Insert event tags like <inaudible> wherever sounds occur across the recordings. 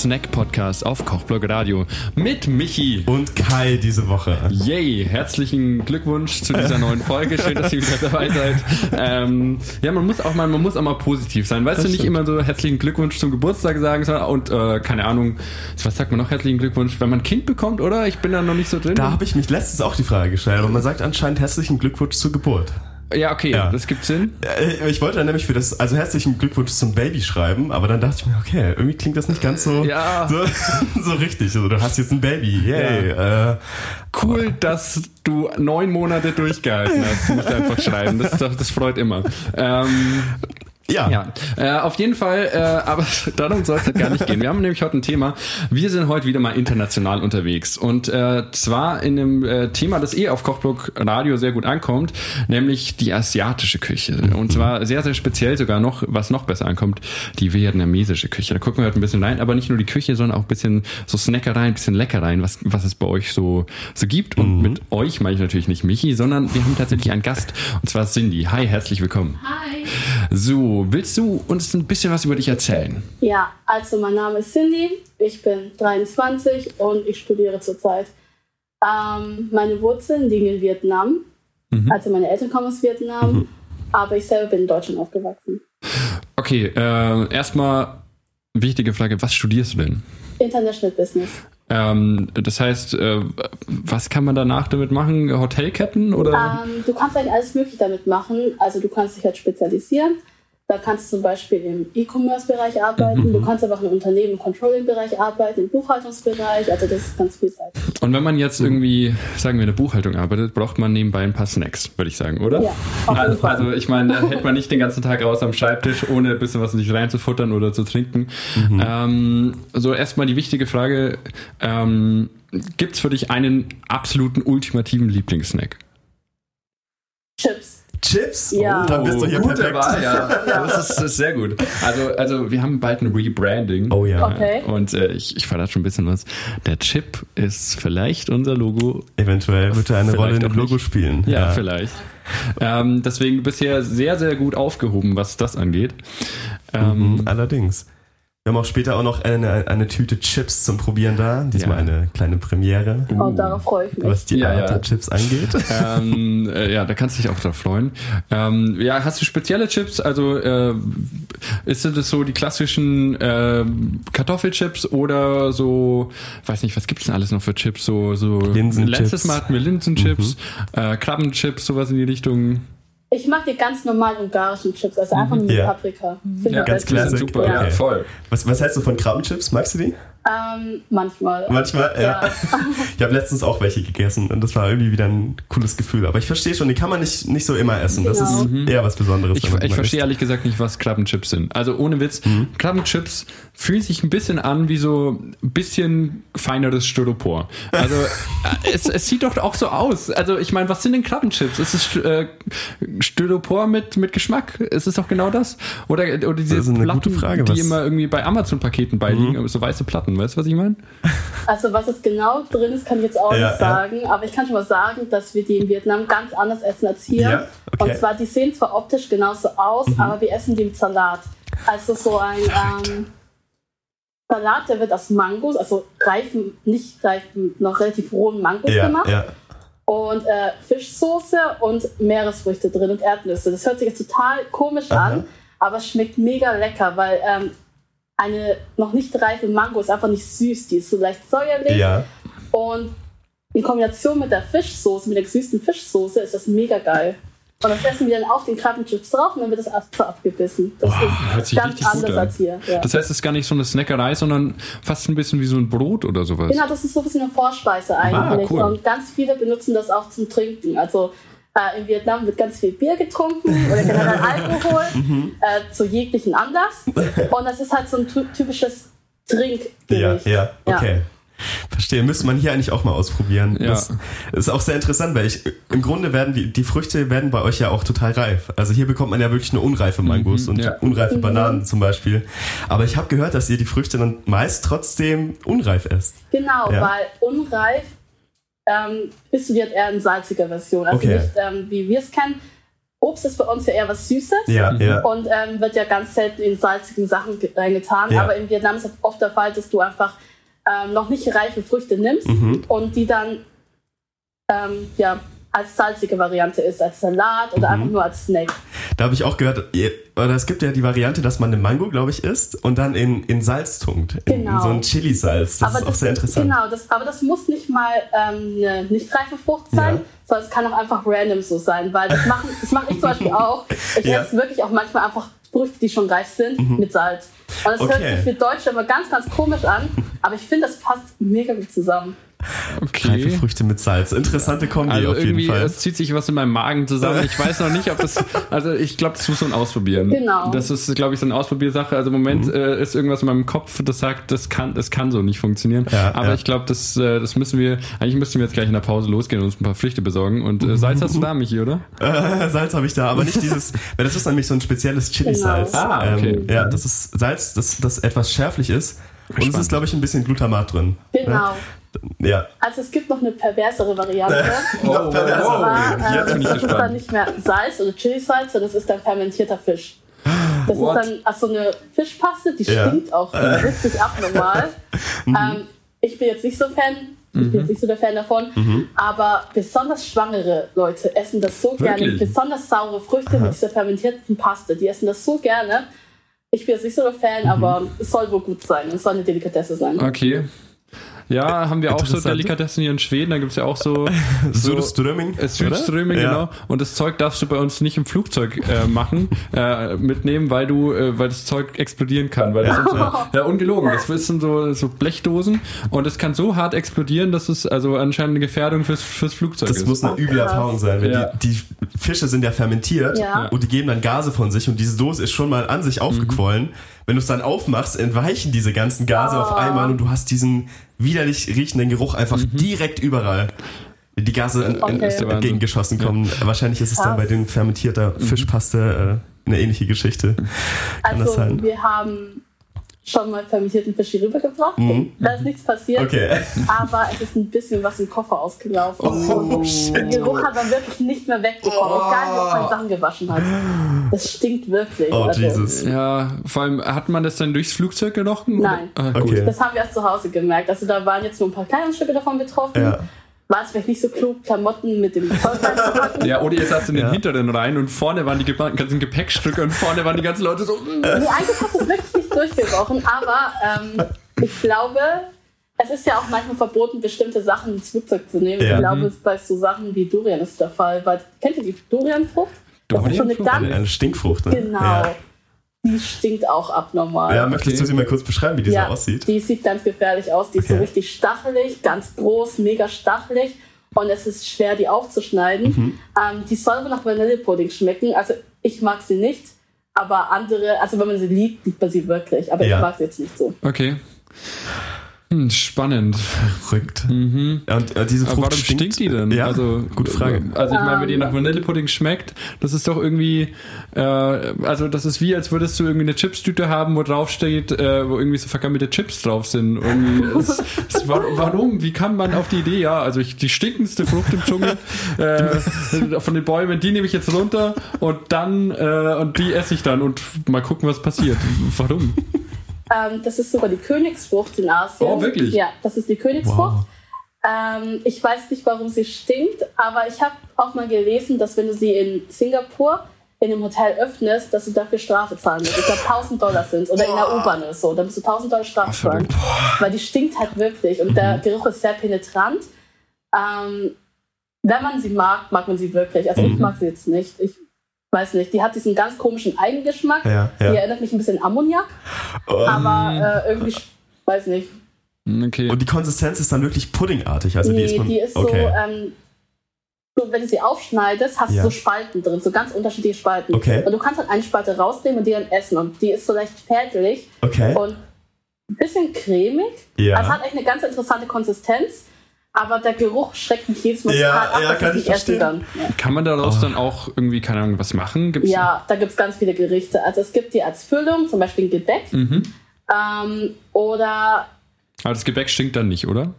Snack-Podcast auf Kochblog Radio mit Michi und Kai diese Woche. Yay, herzlichen Glückwunsch zu dieser neuen Folge. Schön, dass ihr wieder dabei seid. Ähm, ja, man muss auch mal, man muss auch mal positiv sein. Weißt das du, nicht stimmt. immer so herzlichen Glückwunsch zum Geburtstag sagen und äh, keine Ahnung, was sagt man noch herzlichen Glückwunsch, wenn man ein Kind bekommt, oder? Ich bin da noch nicht so drin. Da habe ich mich letztens auch die Frage gestellt, aber man sagt anscheinend herzlichen Glückwunsch zur Geburt. Ja, okay, ja. das gibt Sinn. Ich wollte dann nämlich für das, also herzlichen Glückwunsch zum Baby schreiben, aber dann dachte ich mir, okay, irgendwie klingt das nicht ganz so, ja. so, <laughs> so richtig. Also du hast jetzt ein Baby, yay. Ja. Äh, cool, dass du neun Monate durchgehalten hast, muss einfach schreiben. Das, das freut immer. Ähm, ja. ja. Äh, auf jeden Fall, äh, aber <laughs> darum soll es halt gar nicht gehen. Wir haben nämlich heute ein Thema. Wir sind heute wieder mal international unterwegs. Und äh, zwar in einem äh, Thema, das eh auf Kochblog Radio sehr gut ankommt, nämlich die asiatische Küche. Und zwar sehr, sehr speziell sogar noch, was noch besser ankommt, die vietnamesische Küche. Da gucken wir heute ein bisschen rein, aber nicht nur die Küche, sondern auch ein bisschen so Snackereien, ein bisschen Leckereien, was, was es bei euch so, so gibt. Und mhm. mit euch meine ich natürlich nicht Michi, sondern wir haben tatsächlich einen Gast. Und zwar Cindy. Hi, herzlich willkommen. Hi. So, willst du uns ein bisschen was über dich erzählen? Ja, also mein Name ist Cindy, ich bin 23 und ich studiere zurzeit. Ähm, meine Wurzeln liegen in Vietnam. Mhm. Also meine Eltern kommen aus Vietnam, mhm. aber ich selber bin in Deutschland aufgewachsen. Okay, äh, erstmal wichtige Frage, was studierst du denn? International Business. Ähm, das heißt, äh, was kann man danach damit machen? Hotelketten oder? Ähm, du kannst eigentlich alles Mögliche damit machen. Also du kannst dich halt spezialisieren. Da kannst du zum Beispiel im E-Commerce-Bereich arbeiten, mhm. du kannst aber auch im Unternehmen im Controlling-Bereich arbeiten, im Buchhaltungsbereich, also das ist ganz vielseitig. Und wenn man jetzt irgendwie, sagen wir, in der Buchhaltung arbeitet, braucht man nebenbei ein paar Snacks, würde ich sagen, oder? Ja, auf jeden also, Fall. also ich meine, da hält man nicht den ganzen Tag raus am Schreibtisch, ohne ein bisschen was nicht reinzufuttern oder zu trinken. Mhm. Ähm, so erstmal die wichtige Frage, ähm, gibt es für dich einen absoluten ultimativen Lieblingssnack? Chips. Chips? Ja. Oh, dann bist du hier Gute perfekt. Wahl, <laughs> ja. Das ist, das ist, sehr gut. Also, also wir haben bald ein Rebranding. Oh ja. Okay. Und äh, ich, ich verrate schon ein bisschen was. Der Chip ist vielleicht unser Logo. Eventuell wird er eine Rolle in dem Logo spielen. Ja, ja. vielleicht. Ähm, deswegen bisher sehr, sehr gut aufgehoben, was das angeht. Ähm, mhm, allerdings. Wir haben auch später auch noch eine, eine Tüte Chips zum Probieren da. Diesmal ja. eine kleine Premiere. Oh, uh, darauf freue ich mich. Was die ja, Art ja. Chips angeht. <laughs> Ähm, äh, ja, da kannst du dich auch drauf freuen. Ähm, ja, hast du spezielle Chips? Also äh, ist das so die klassischen äh, Kartoffelchips oder so, weiß nicht, was gibt's denn alles noch für Chips? So, so letztes Mal hatten wir Linsenchips, mhm. äh, Krabbenchips, sowas in die Richtung. Ich mag die ganz normalen ungarischen Chips, also einfach nur mit ja. Paprika. Find ja, ganz klassisch. Super, ja. Okay. voll. Was, was hältst du von Krabbenchips? Magst du die? Ähm, manchmal. Manchmal, ja. ja. <laughs> ich habe letztens auch welche gegessen und das war irgendwie wieder ein cooles Gefühl. Aber ich verstehe schon, die kann man nicht, nicht so immer essen. Genau. Das ist mhm. eher was Besonderes. Ich, ich verstehe ehrlich gesagt nicht, was Krabbenchips sind. Also ohne Witz, mhm. Krabbenchips fühlen sich ein bisschen an wie so ein bisschen feineres Styropor. Also <laughs> äh, es, es sieht doch auch so aus. Also ich meine, was sind denn Krabbenchips? Es ist äh, Styropor mit, mit Geschmack. Ist es doch genau das? Oder, oder diese Platten, Frage, die immer irgendwie bei Amazon-Paketen beiliegen, mhm. so weiße Platten. Sachen. Weißt du, was ich meine? Also, was jetzt genau drin ist, kann ich jetzt auch ja, nicht sagen. Ja. Aber ich kann schon mal sagen, dass wir die in Vietnam ganz anders essen als hier. Ja, okay. Und zwar, die sehen zwar optisch genauso aus, mhm. aber wir essen die im Salat. Also, so ein ähm, Salat, der wird aus Mangos, also reifen, nicht reifen, noch relativ rohen Mangos gemacht. Und äh, Fischsoße und Meeresfrüchte drin und Erdnüsse. Das hört sich jetzt total komisch Aha. an, aber es schmeckt mega lecker, weil ähm, eine noch nicht reife Mango ist einfach nicht süß, die ist so leicht säuerlich. Ja. Und in Kombination mit der Fischsoße, mit der gesüßten Fischsoße, ist das mega geil. Und das essen wir dann auf den Krabbenchips drauf und dann wird das Apfel abgebissen. Das Boah, ist ganz anders als hier. Ja. Das heißt, es ist gar nicht so eine Snackerei, sondern fast ein bisschen wie so ein Brot oder sowas. Genau, das ist so ein bisschen eine Vorspeise ah, eigentlich. Ah, cool. Und ganz viele benutzen das auch zum Trinken. Also äh, in Vietnam wird ganz viel Bier getrunken oder generell <laughs> Alkohol mhm. äh, zu jeglichen Anlass. Und das ist halt so ein typisches Trinkgericht. Ja, ja, okay. Ja. Verstehe, müsste man hier eigentlich auch mal ausprobieren. Ja. Das ist auch sehr interessant, weil ich im Grunde werden die, die Früchte werden bei euch ja auch total reif. Also hier bekommt man ja wirklich nur unreife Mangos mhm, und ja. unreife mhm. Bananen zum Beispiel. Aber ich habe gehört, dass ihr die Früchte dann meist trotzdem unreif esst. Genau, ja. weil unreif ähm, ist du eher in salziger Version. Also okay. nicht, ähm, wie wir es kennen. Obst ist bei uns ja eher was Süßes ja, ja. und ähm, wird ja ganz selten in salzigen Sachen reingetan. Ja. Aber in Vietnam ist es oft der Fall, dass du einfach ähm, noch nicht reife Früchte nimmst mhm. und die dann ähm, ja, als salzige Variante ist, als Salat oder mhm. einfach nur als Snack. Da habe ich auch gehört, oder es gibt ja die Variante, dass man eine Mango, glaube ich, isst und dann in, in Salz tunkt. In, genau. in so ein Chili-Salz. Das aber ist auch das, sehr interessant. Genau, das, aber das muss nicht mal ähm, eine nicht reife Frucht sein, ja. sondern es kann auch einfach random so sein, weil das mache das mach ich zum Beispiel auch. Ich ja. esse wirklich auch manchmal einfach Früchte, die schon reif sind, mhm. mit Salz. Und das okay. hört sich für Deutsche immer ganz, ganz komisch an, aber ich finde, das passt mega gut zusammen. Okay. Reife Früchte mit Salz. Interessante Kombi also auf jeden Fall. Es zieht sich was in meinem Magen zusammen. Ich weiß noch nicht, ob das. <laughs> Also ich glaube, das muss man ausprobieren. Genau. Das ist, glaube ich, so eine Ausprobiersache. Also im Moment mhm. äh, ist irgendwas in meinem Kopf, das sagt, das kann, das kann so nicht funktionieren. Ja, Aber ja. ich glaube, das, äh, das müssen wir. Eigentlich müssten wir jetzt gleich in der Pause losgehen und uns ein paar Früchte besorgen. Und äh, Salz hast du da, Michi, oder? <laughs> Äh, Salz habe ich da, aber nicht dieses. <laughs> weil das ist nämlich so ein spezielles Chili-Salz. Genau. Ah, okay. Ähm, ja, das ist Salz, das, das etwas schärflich ist. Und es ist, glaube ich, ein bisschen Glutamat drin. Genau. Ja. Also es gibt noch eine perversere Variante. <laughs> oh, noch perverser. Aber, ähm, das ist dann nicht mehr Salz oder Chili-Salz, sondern das ist dann fermentierter Fisch. Das What? ist dann also eine Fischpaste, die ja. stinkt auch richtig abnormal. <laughs> mhm. ähm, ich bin jetzt nicht so Fan, ich mhm. bin jetzt nicht so der Fan davon, mhm. aber besonders schwangere Leute essen das so Wirklich? gerne. Besonders saure Früchte Aha. mit dieser fermentierten Paste, die essen das so gerne. Ich bin jetzt nicht so der Fan, mhm. aber es soll wohl gut sein. Es soll eine Delikatesse sein. Okay. Ja, haben wir auch so Delikatessen hier in Schweden, da gibt es ja auch so. <laughs> so Südströming. Äh, Südströming, ja. genau. Und das Zeug darfst du bei uns nicht im Flugzeug äh, machen, <laughs> äh, mitnehmen, weil du, äh, weil das Zeug explodieren kann. Weil das sind so, <laughs> ja, ungelogen. Das sind so, so Blechdosen und es kann so hart explodieren, dass es also anscheinend eine Gefährdung fürs, fürs Flugzeug das ist. Das muss eine üble Erfahrung sein. Ja. Die, die, Fische sind ja fermentiert ja. und die geben dann Gase von sich und diese Dose ist schon mal an sich aufgequollen. Mhm. Wenn du es dann aufmachst, entweichen diese ganzen Gase oh. auf einmal und du hast diesen widerlich riechenden Geruch einfach mhm. direkt überall. Die Gase okay. entgegengeschossen kommen. Ja. Wahrscheinlich ist es Krass. dann bei den fermentierter mhm. Fischpaste äh, eine ähnliche Geschichte. Kann also wir haben schon mal fermentierten Fisch hier rübergebracht. Mhm. Da ist nichts passiert. Okay. <laughs> Aber es ist ein bisschen was im Koffer ausgelaufen. Oh, und shit. Der Geruch hat man wirklich nicht mehr wegbekommen. Oh. Egal, ob man Sachen gewaschen hat. Das stinkt wirklich. Oh, also. Jesus. Ja, vor allem, hat man das dann durchs Flugzeug gerochen? Nein. Ah, okay. Das haben wir erst zu Hause gemerkt. Also da waren jetzt nur ein paar Kleidungsstücke davon betroffen. Ja war es vielleicht nicht so klug, Klamotten mit dem Zollverein zu packen. <laughs> Ja, oder ihr saßt in den ja. Hinteren rein und vorne waren die ganzen Gepäckstücke und vorne waren die ganzen Leute so. Nee, eigentlich hast du es wirklich nicht durchgebrochen, aber ähm, ich glaube, es ist ja auch manchmal verboten, bestimmte Sachen ins Flugzeug zu nehmen. Ja. Ich glaube, mhm. bei so Sachen wie Durian ist der Fall. Weil, kennt ihr die Durianfrucht? Schon eine, eine Stinkfrucht, ne? Genau. Ja. Die stinkt auch abnormal. Ja, möchtest okay. du sie mal kurz beschreiben, wie die ja, so aussieht? Die sieht ganz gefährlich aus. Die ist okay. so richtig stachelig, ganz groß, mega stachelig. Und es ist schwer, die aufzuschneiden. Mhm. Ähm, die soll aber nach Vanillepudding schmecken. Also ich mag sie nicht, aber andere, also wenn man sie liebt, liebt man sie wirklich. Aber ja. ich mag sie jetzt nicht so. Okay. Hm, spannend. Verrückt. Mhm. Und äh, diese Frucht warum stinkt, stinkt die denn? Ja, also, gute Frage. Also ich meine, wenn die nach Vanillepudding schmeckt, das ist doch irgendwie, äh, also das ist wie, als würdest du irgendwie eine Chipstüte haben, wo drauf steht, äh, wo irgendwie so vergammelte Chips drauf sind. es, es, warum? Wie kann man auf die Idee, ja, also ich, die stinkendste Frucht im Dschungel äh, von den Bäumen, die nehme ich jetzt runter und dann, äh, und die esse ich dann und mal gucken, was passiert. Warum? Ähm, das ist sogar die Königsfrucht in Asien. Oh, wirklich? Ja, das ist die Königsfrucht. Wow. Ähm, ich weiß nicht, warum sie stinkt, aber ich habe auch mal gelesen, dass wenn du sie in Singapur in einem Hotel öffnest, dass du dafür Strafe zahlen musst. Ich glaube 1000 Dollar sind Oder in der U-Bahn ist so. Da musst du 1000 Dollar Strafe zahlen. Weil die stinkt halt wirklich und der mhm. Geruch ist sehr penetrant. Ähm, wenn man sie mag, mag man sie wirklich. Also mhm. ich mag sie jetzt nicht. Ich weiß nicht, die hat diesen ganz komischen Eigengeschmack. Ja, ja. Die erinnert mich ein bisschen an Ammoniak. Um. Aber äh, irgendwie, weiß nicht. Okay. Und die Konsistenz ist dann wirklich puddingartig. Also nee, die ist, man, die ist okay. so, ähm, so, wenn du sie aufschneidest, hast ja. du so Spalten drin, so ganz unterschiedliche Spalten. Okay. Und du kannst dann eine Spalte rausnehmen und die dann essen. Und die ist so leicht fältlich. Okay. Und ein bisschen cremig. Ja. Also hat echt eine ganz interessante Konsistenz aber der Geruch schreckt mich jedes Mal ja, total ab, ja, kann ich verstehen. Dann. Ja. Kann man daraus oh. dann auch irgendwie, keine Ahnung, was machen? Gibt's ja, da gibt es ganz viele Gerichte. Also es gibt die als Füllung, zum Beispiel ein Gebäck. Mhm. Ähm, oder... Aber das Gebäck stinkt dann nicht, oder?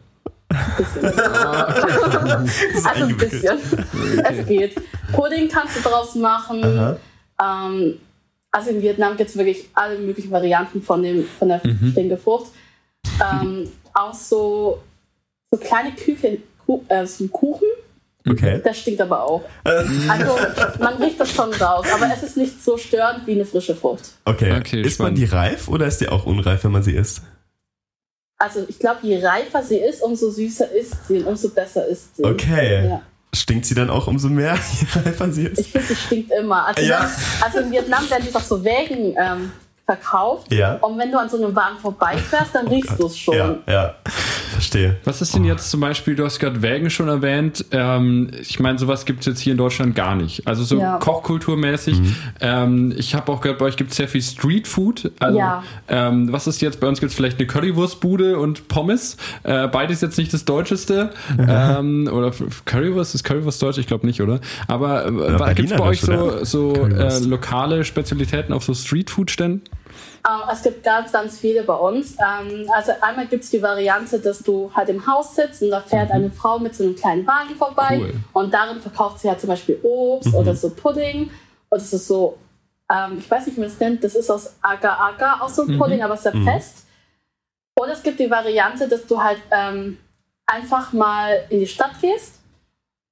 Ein bisschen. <laughs> <laughs> also ein bisschen. Okay. Es geht. Pudding kannst du draus machen. Ähm, also in Vietnam gibt es wirklich alle möglichen Varianten von, dem, von der mhm. Stinkefrucht. Ähm, auch so, so kleine Küchen, äh, so Kuchen. Okay. Der stinkt aber auch. Also man riecht das schon raus, aber es ist nicht so störend wie eine frische Frucht. Okay. okay ist man die reif oder ist die auch unreif, wenn man sie isst? Also ich glaube, je reifer sie ist, umso süßer ist sie und umso besser ist sie. Okay. Ja. Stinkt sie dann auch umso mehr, <laughs> je reifer sie ist? Ich finde, sie stinkt immer. Also, ja. also in Vietnam werden die auch so Wägen ähm, verkauft. Ja. Und wenn du an so einem Wagen vorbeifährst, dann oh riechst du es schon. Ja, ja, verstehe. Was ist denn jetzt zum Beispiel, du hast gerade Wägen schon erwähnt, ähm, ich meine, sowas gibt es jetzt hier in Deutschland gar nicht. Also so ja. kochkulturmäßig. Mhm. Ähm, ich habe auch gehört, bei euch gibt es sehr viel Streetfood. Also, ja. Ähm, was ist jetzt, bei uns gibt es vielleicht eine Currywurstbude und Pommes. Äh, beides jetzt nicht das Deutscheste. Mhm. oder Currywurst, ist Currywurst deutsch? Ich glaube nicht, oder? Aber äh, gibt es bei euch so, so äh, lokale Spezialitäten auf so Streetfood-Ständen? Ähm, es gibt ganz, ganz viele bei uns. Ähm, also einmal gibt es die Variante, dass du halt im Haus sitzt und da fährt mhm. eine Frau mit so einem kleinen Wagen vorbei cool. und darin verkauft sie halt zum Beispiel Obst mhm. oder so Pudding. Und es ist so, ähm, ich weiß nicht, wie man es nennt, das ist aus Agar-Agar, auch so ein mhm. Pudding, aber sehr mhm. fest. Und es gibt die Variante, dass du halt ähm, einfach mal in die Stadt gehst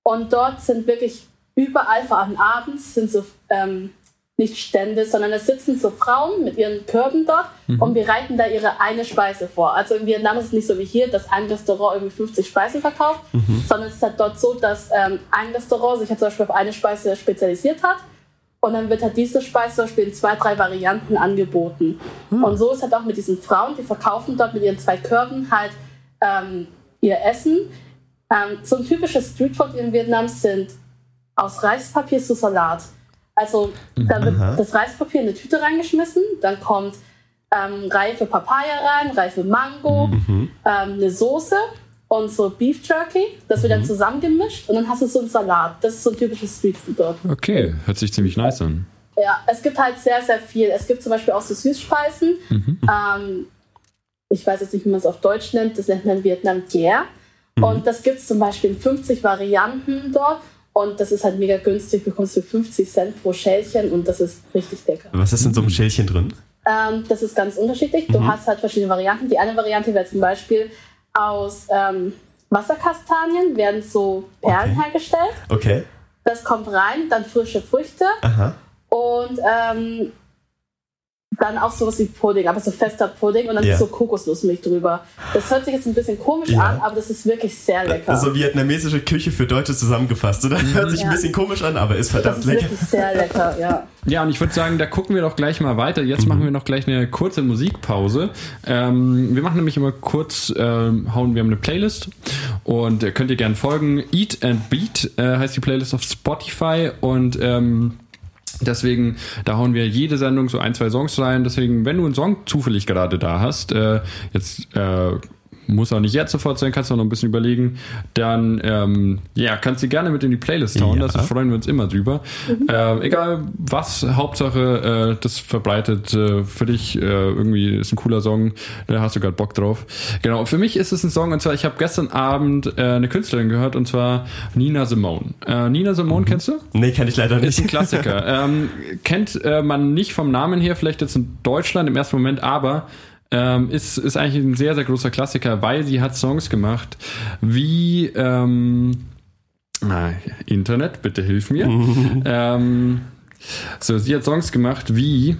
und dort sind wirklich überall, vor allem abends, sind so ähm, nicht Stände, sondern es sitzen so Frauen mit ihren Körben dort mhm. und bereiten da ihre eine Speise vor. Also in Vietnam ist es nicht so wie hier, dass ein Restaurant irgendwie 50 Speisen verkauft, mhm. sondern es ist halt dort so, dass ähm, ein Restaurant sich halt zum Beispiel auf eine Speise spezialisiert hat und dann wird halt diese Speise zum Beispiel in zwei, drei Varianten angeboten. Mhm. Und so ist halt auch mit diesen Frauen, die verkaufen dort mit ihren zwei Körben halt ähm, ihr Essen. Ähm, so ein typisches Streetfood in Vietnam sind aus Reispapier zu Salat. Also da wird Aha. das Reispapier in eine Tüte reingeschmissen, dann kommt ähm, reife Papaya rein, reife Mango, mhm. ähm, eine Soße und so Beef Jerky. Das wird mhm. dann zusammengemischt und dann hast du so einen Salat. Das ist so ein typisches Streetfood dort. Okay, hört sich ziemlich nice an. Ja, es gibt halt sehr, sehr viel. Es gibt zum Beispiel auch so Süßspeisen. Mhm. Ähm, ich weiß jetzt nicht, wie man es auf Deutsch nennt. Das nennt man Vietnam Gier. Mhm. Und das gibt es zum Beispiel in 50 Varianten dort. Und das ist halt mega günstig, bekommst du 50 Cent pro Schälchen und das ist richtig lecker. Was ist in so einem Schälchen drin? Ähm, das ist ganz unterschiedlich. Du mhm. hast halt verschiedene Varianten. Die eine Variante wäre zum Beispiel aus ähm, Wasserkastanien, werden so Perlen okay. hergestellt. Okay. Das kommt rein, dann frische Früchte. Aha. Und ähm, dann auch sowas wie Pudding, aber so fester Pudding und dann ja. so Kokosnussmilch drüber. Das hört sich jetzt ein bisschen komisch ja. an, aber das ist wirklich sehr lecker. So vietnamesische Küche für Deutsche zusammengefasst, oder? Mhm. Hört sich ja. ein bisschen komisch an, aber ist verdammt das ist lecker. Wirklich sehr lecker, ja. Ja, und ich würde sagen, da gucken wir doch gleich mal weiter. Jetzt mhm. machen wir noch gleich eine kurze Musikpause. Ähm, wir machen nämlich immer kurz, äh, hauen wir haben eine Playlist und äh, könnt ihr gerne folgen. Eat and Beat äh, heißt die Playlist auf Spotify und ähm, Deswegen, da hauen wir jede Sendung so ein, zwei Songs rein. Deswegen, wenn du einen Song zufällig gerade da hast, äh, jetzt äh, muss auch nicht jetzt sofort sein, kannst du noch ein bisschen überlegen. Dann, ähm, ja, kannst du gerne mit in die Playlist hauen. Ja. Da freuen wir uns immer drüber. Mhm. Äh, egal was, Hauptsache, äh, das verbreitet äh, für dich äh, irgendwie ist ein cooler Song. Da hast du gerade Bock drauf. Genau. Für mich ist es ein Song und zwar, ich habe gestern Abend äh, eine Künstlerin gehört und zwar Nina Simone. Äh, Nina Simone mhm. kennst du? Nee, kenne ich leider nicht. Ist ein Klassiker. <laughs> ähm, kennt äh, man nicht vom Namen her, vielleicht jetzt in Deutschland im ersten Moment, aber ähm, ist, ist eigentlich ein sehr, sehr großer Klassiker, weil sie hat Songs gemacht wie ähm, ah, Internet, bitte hilf mir. <laughs> ähm, so, sie hat Songs gemacht wie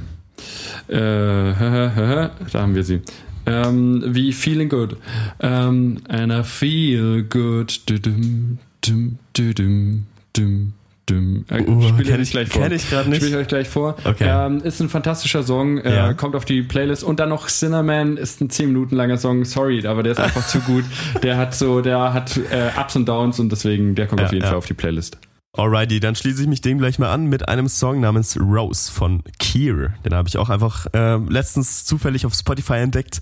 äh, <laughs> da haben wir sie. Ähm, wie Feeling Good. Ähm, and I feel good. Du, du, du, Düm. Äh, uh, spiele ich gleich vor. Kenn ich gerade nicht. Spiele ich euch gleich vor. Okay. Ähm, ist ein fantastischer Song, äh, ja. kommt auf die Playlist und dann noch Cinnamon ist ein 10 Minuten langer Song. Sorry, aber der ist einfach <laughs> zu gut. Der hat so, der hat äh, Ups und Downs und deswegen der kommt ja, auf jeden ja. Fall auf die Playlist. Alrighty, dann schließe ich mich dem gleich mal an mit einem Song namens Rose von Keir. Den habe ich auch einfach äh, letztens zufällig auf Spotify entdeckt.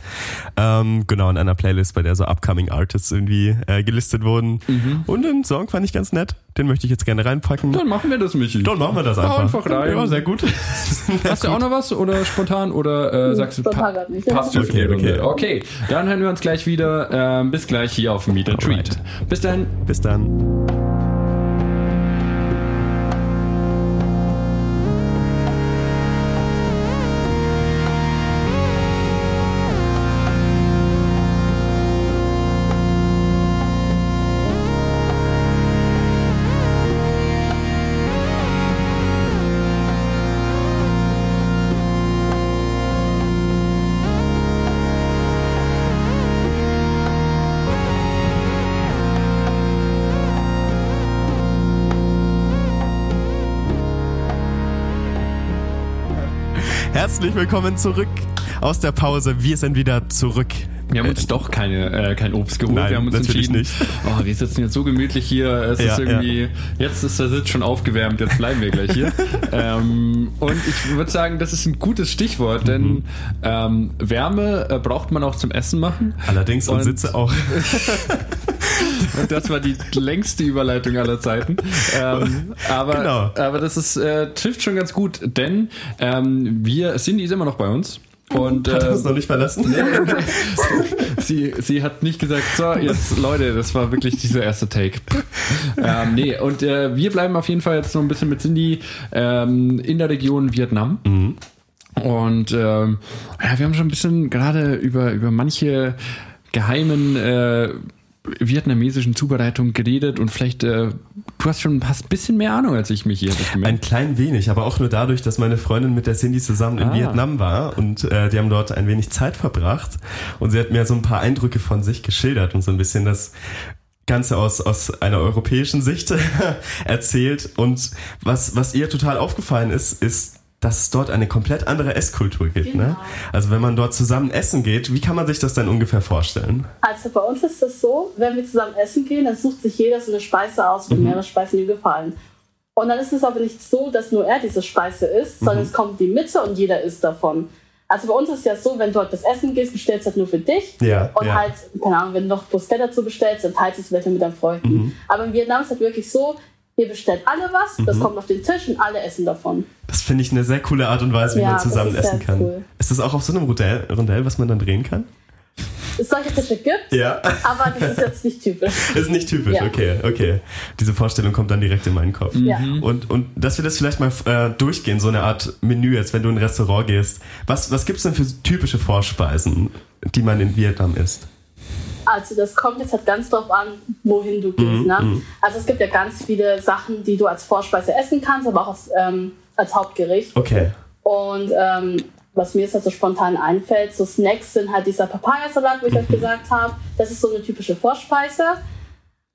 Ähm, genau, in einer Playlist, bei der so Upcoming Artists irgendwie äh, gelistet wurden. Mhm. Und den Song fand ich ganz nett. Den möchte ich jetzt gerne reinpacken. Dann machen wir das, Michi. Dann machen wir das einfach. einfach rein. Ja, sehr gut. <laughs> Hast du auch noch was oder spontan oder äh, sagst du pa passt für okay, okay. okay, dann hören wir uns gleich wieder. Ähm, bis gleich hier auf Meet and Treat. Bis dann. Bis dann. Herzlich willkommen zurück aus der Pause. Wir sind wieder zurück. Wir haben uns äh, doch keine, äh, kein Obst geholt. Nein, wir haben uns entschieden, nicht. Oh, wir sitzen jetzt so gemütlich hier. Es ja, ist irgendwie, ja. jetzt ist der Sitz schon aufgewärmt, jetzt bleiben wir gleich hier. <laughs> ähm, und ich würde sagen, das ist ein gutes Stichwort, denn mhm. ähm, Wärme äh, braucht man auch zum Essen machen. Allerdings und, und Sitze auch. <laughs> und <laughs> das war die längste Überleitung aller Zeiten. Ähm, aber, genau. aber das ist, äh, trifft schon ganz gut, denn ähm, wir, Cindy ist immer noch bei uns. Und, hat äh, uns noch nicht verlassen? <laughs> Nee, sie, sie hat nicht gesagt, so, jetzt Leute, das war wirklich dieser erste Take. ähm, nee, und äh, wir bleiben auf jeden Fall jetzt noch ein bisschen mit Cindy ähm, in der Region Vietnam. Mhm. Und ähm, ja, wir haben schon ein bisschen gerade über, über manche geheimen äh, vietnamesischen Zubereitung geredet und vielleicht, äh, du hast schon hast ein bisschen mehr Ahnung als ich mich hier. Ein klein wenig, aber auch nur dadurch, dass meine Freundin mit der Cindy zusammen in ah. Vietnam war und äh, die haben dort ein wenig Zeit verbracht und sie hat mir so ein paar Eindrücke von sich geschildert und so ein bisschen das Ganze aus, aus einer europäischen Sicht <laughs> erzählt und was, was ihr total aufgefallen ist, ist, dass es dort eine komplett andere Esskultur gibt. Ne? Genau. Ne? Also wenn man dort zusammen essen geht, wie kann man sich das dann ungefähr vorstellen? Also bei uns ist das so, wenn wir zusammen essen gehen, dann sucht sich jeder so eine Speise aus, wo mhm. mehrere Speisen ihm gefallen. Und dann ist es aber nicht so, dass nur er diese Speise isst, sondern mhm. es kommt die Mitte und jeder isst davon. Also bei uns ist es ja so, wenn du dort das Essen gehst, bestellst du halt nur für dich. Ja, und ja. halt, keine Ahnung, wenn du noch Bruschetta dazu bestellst, dann teilst du es vielleicht mit deinen Freunden. Mhm. Aber in Vietnam ist es halt wirklich so, Ihr bestellt alle was, das mhm. kommt auf den Tisch und alle essen davon. Das finde ich eine sehr coole Art und Weise, wie ja, man zusammen essen kann. Cool. Ist das auch auf so einem Rondell, Rondell, was man dann drehen kann? Es solche Tische gibt, ja. aber das ist jetzt nicht typisch. <laughs> ist nicht typisch, ja. okay, okay. Diese Vorstellung kommt dann direkt in meinen Kopf. Ja. Und, und dass wir das vielleicht mal äh, durchgehen, so eine Art Menü, jetzt wenn du in ein Restaurant gehst. Was, was gibt es denn für typische Vorspeisen, die man in Vietnam isst? Also das kommt jetzt halt ganz drauf an, wohin du gehst. Mhm, ne? Mhm. Also es gibt ja ganz viele Sachen, die du als Vorspeise essen kannst, aber auch als, ähm, als Hauptgericht. Okay. Und ähm, was mir jetzt halt so spontan einfällt, so Snacks sind halt dieser Papayasalat, wie ich mhm. euch gesagt habe. Das ist so eine typische Vorspeise.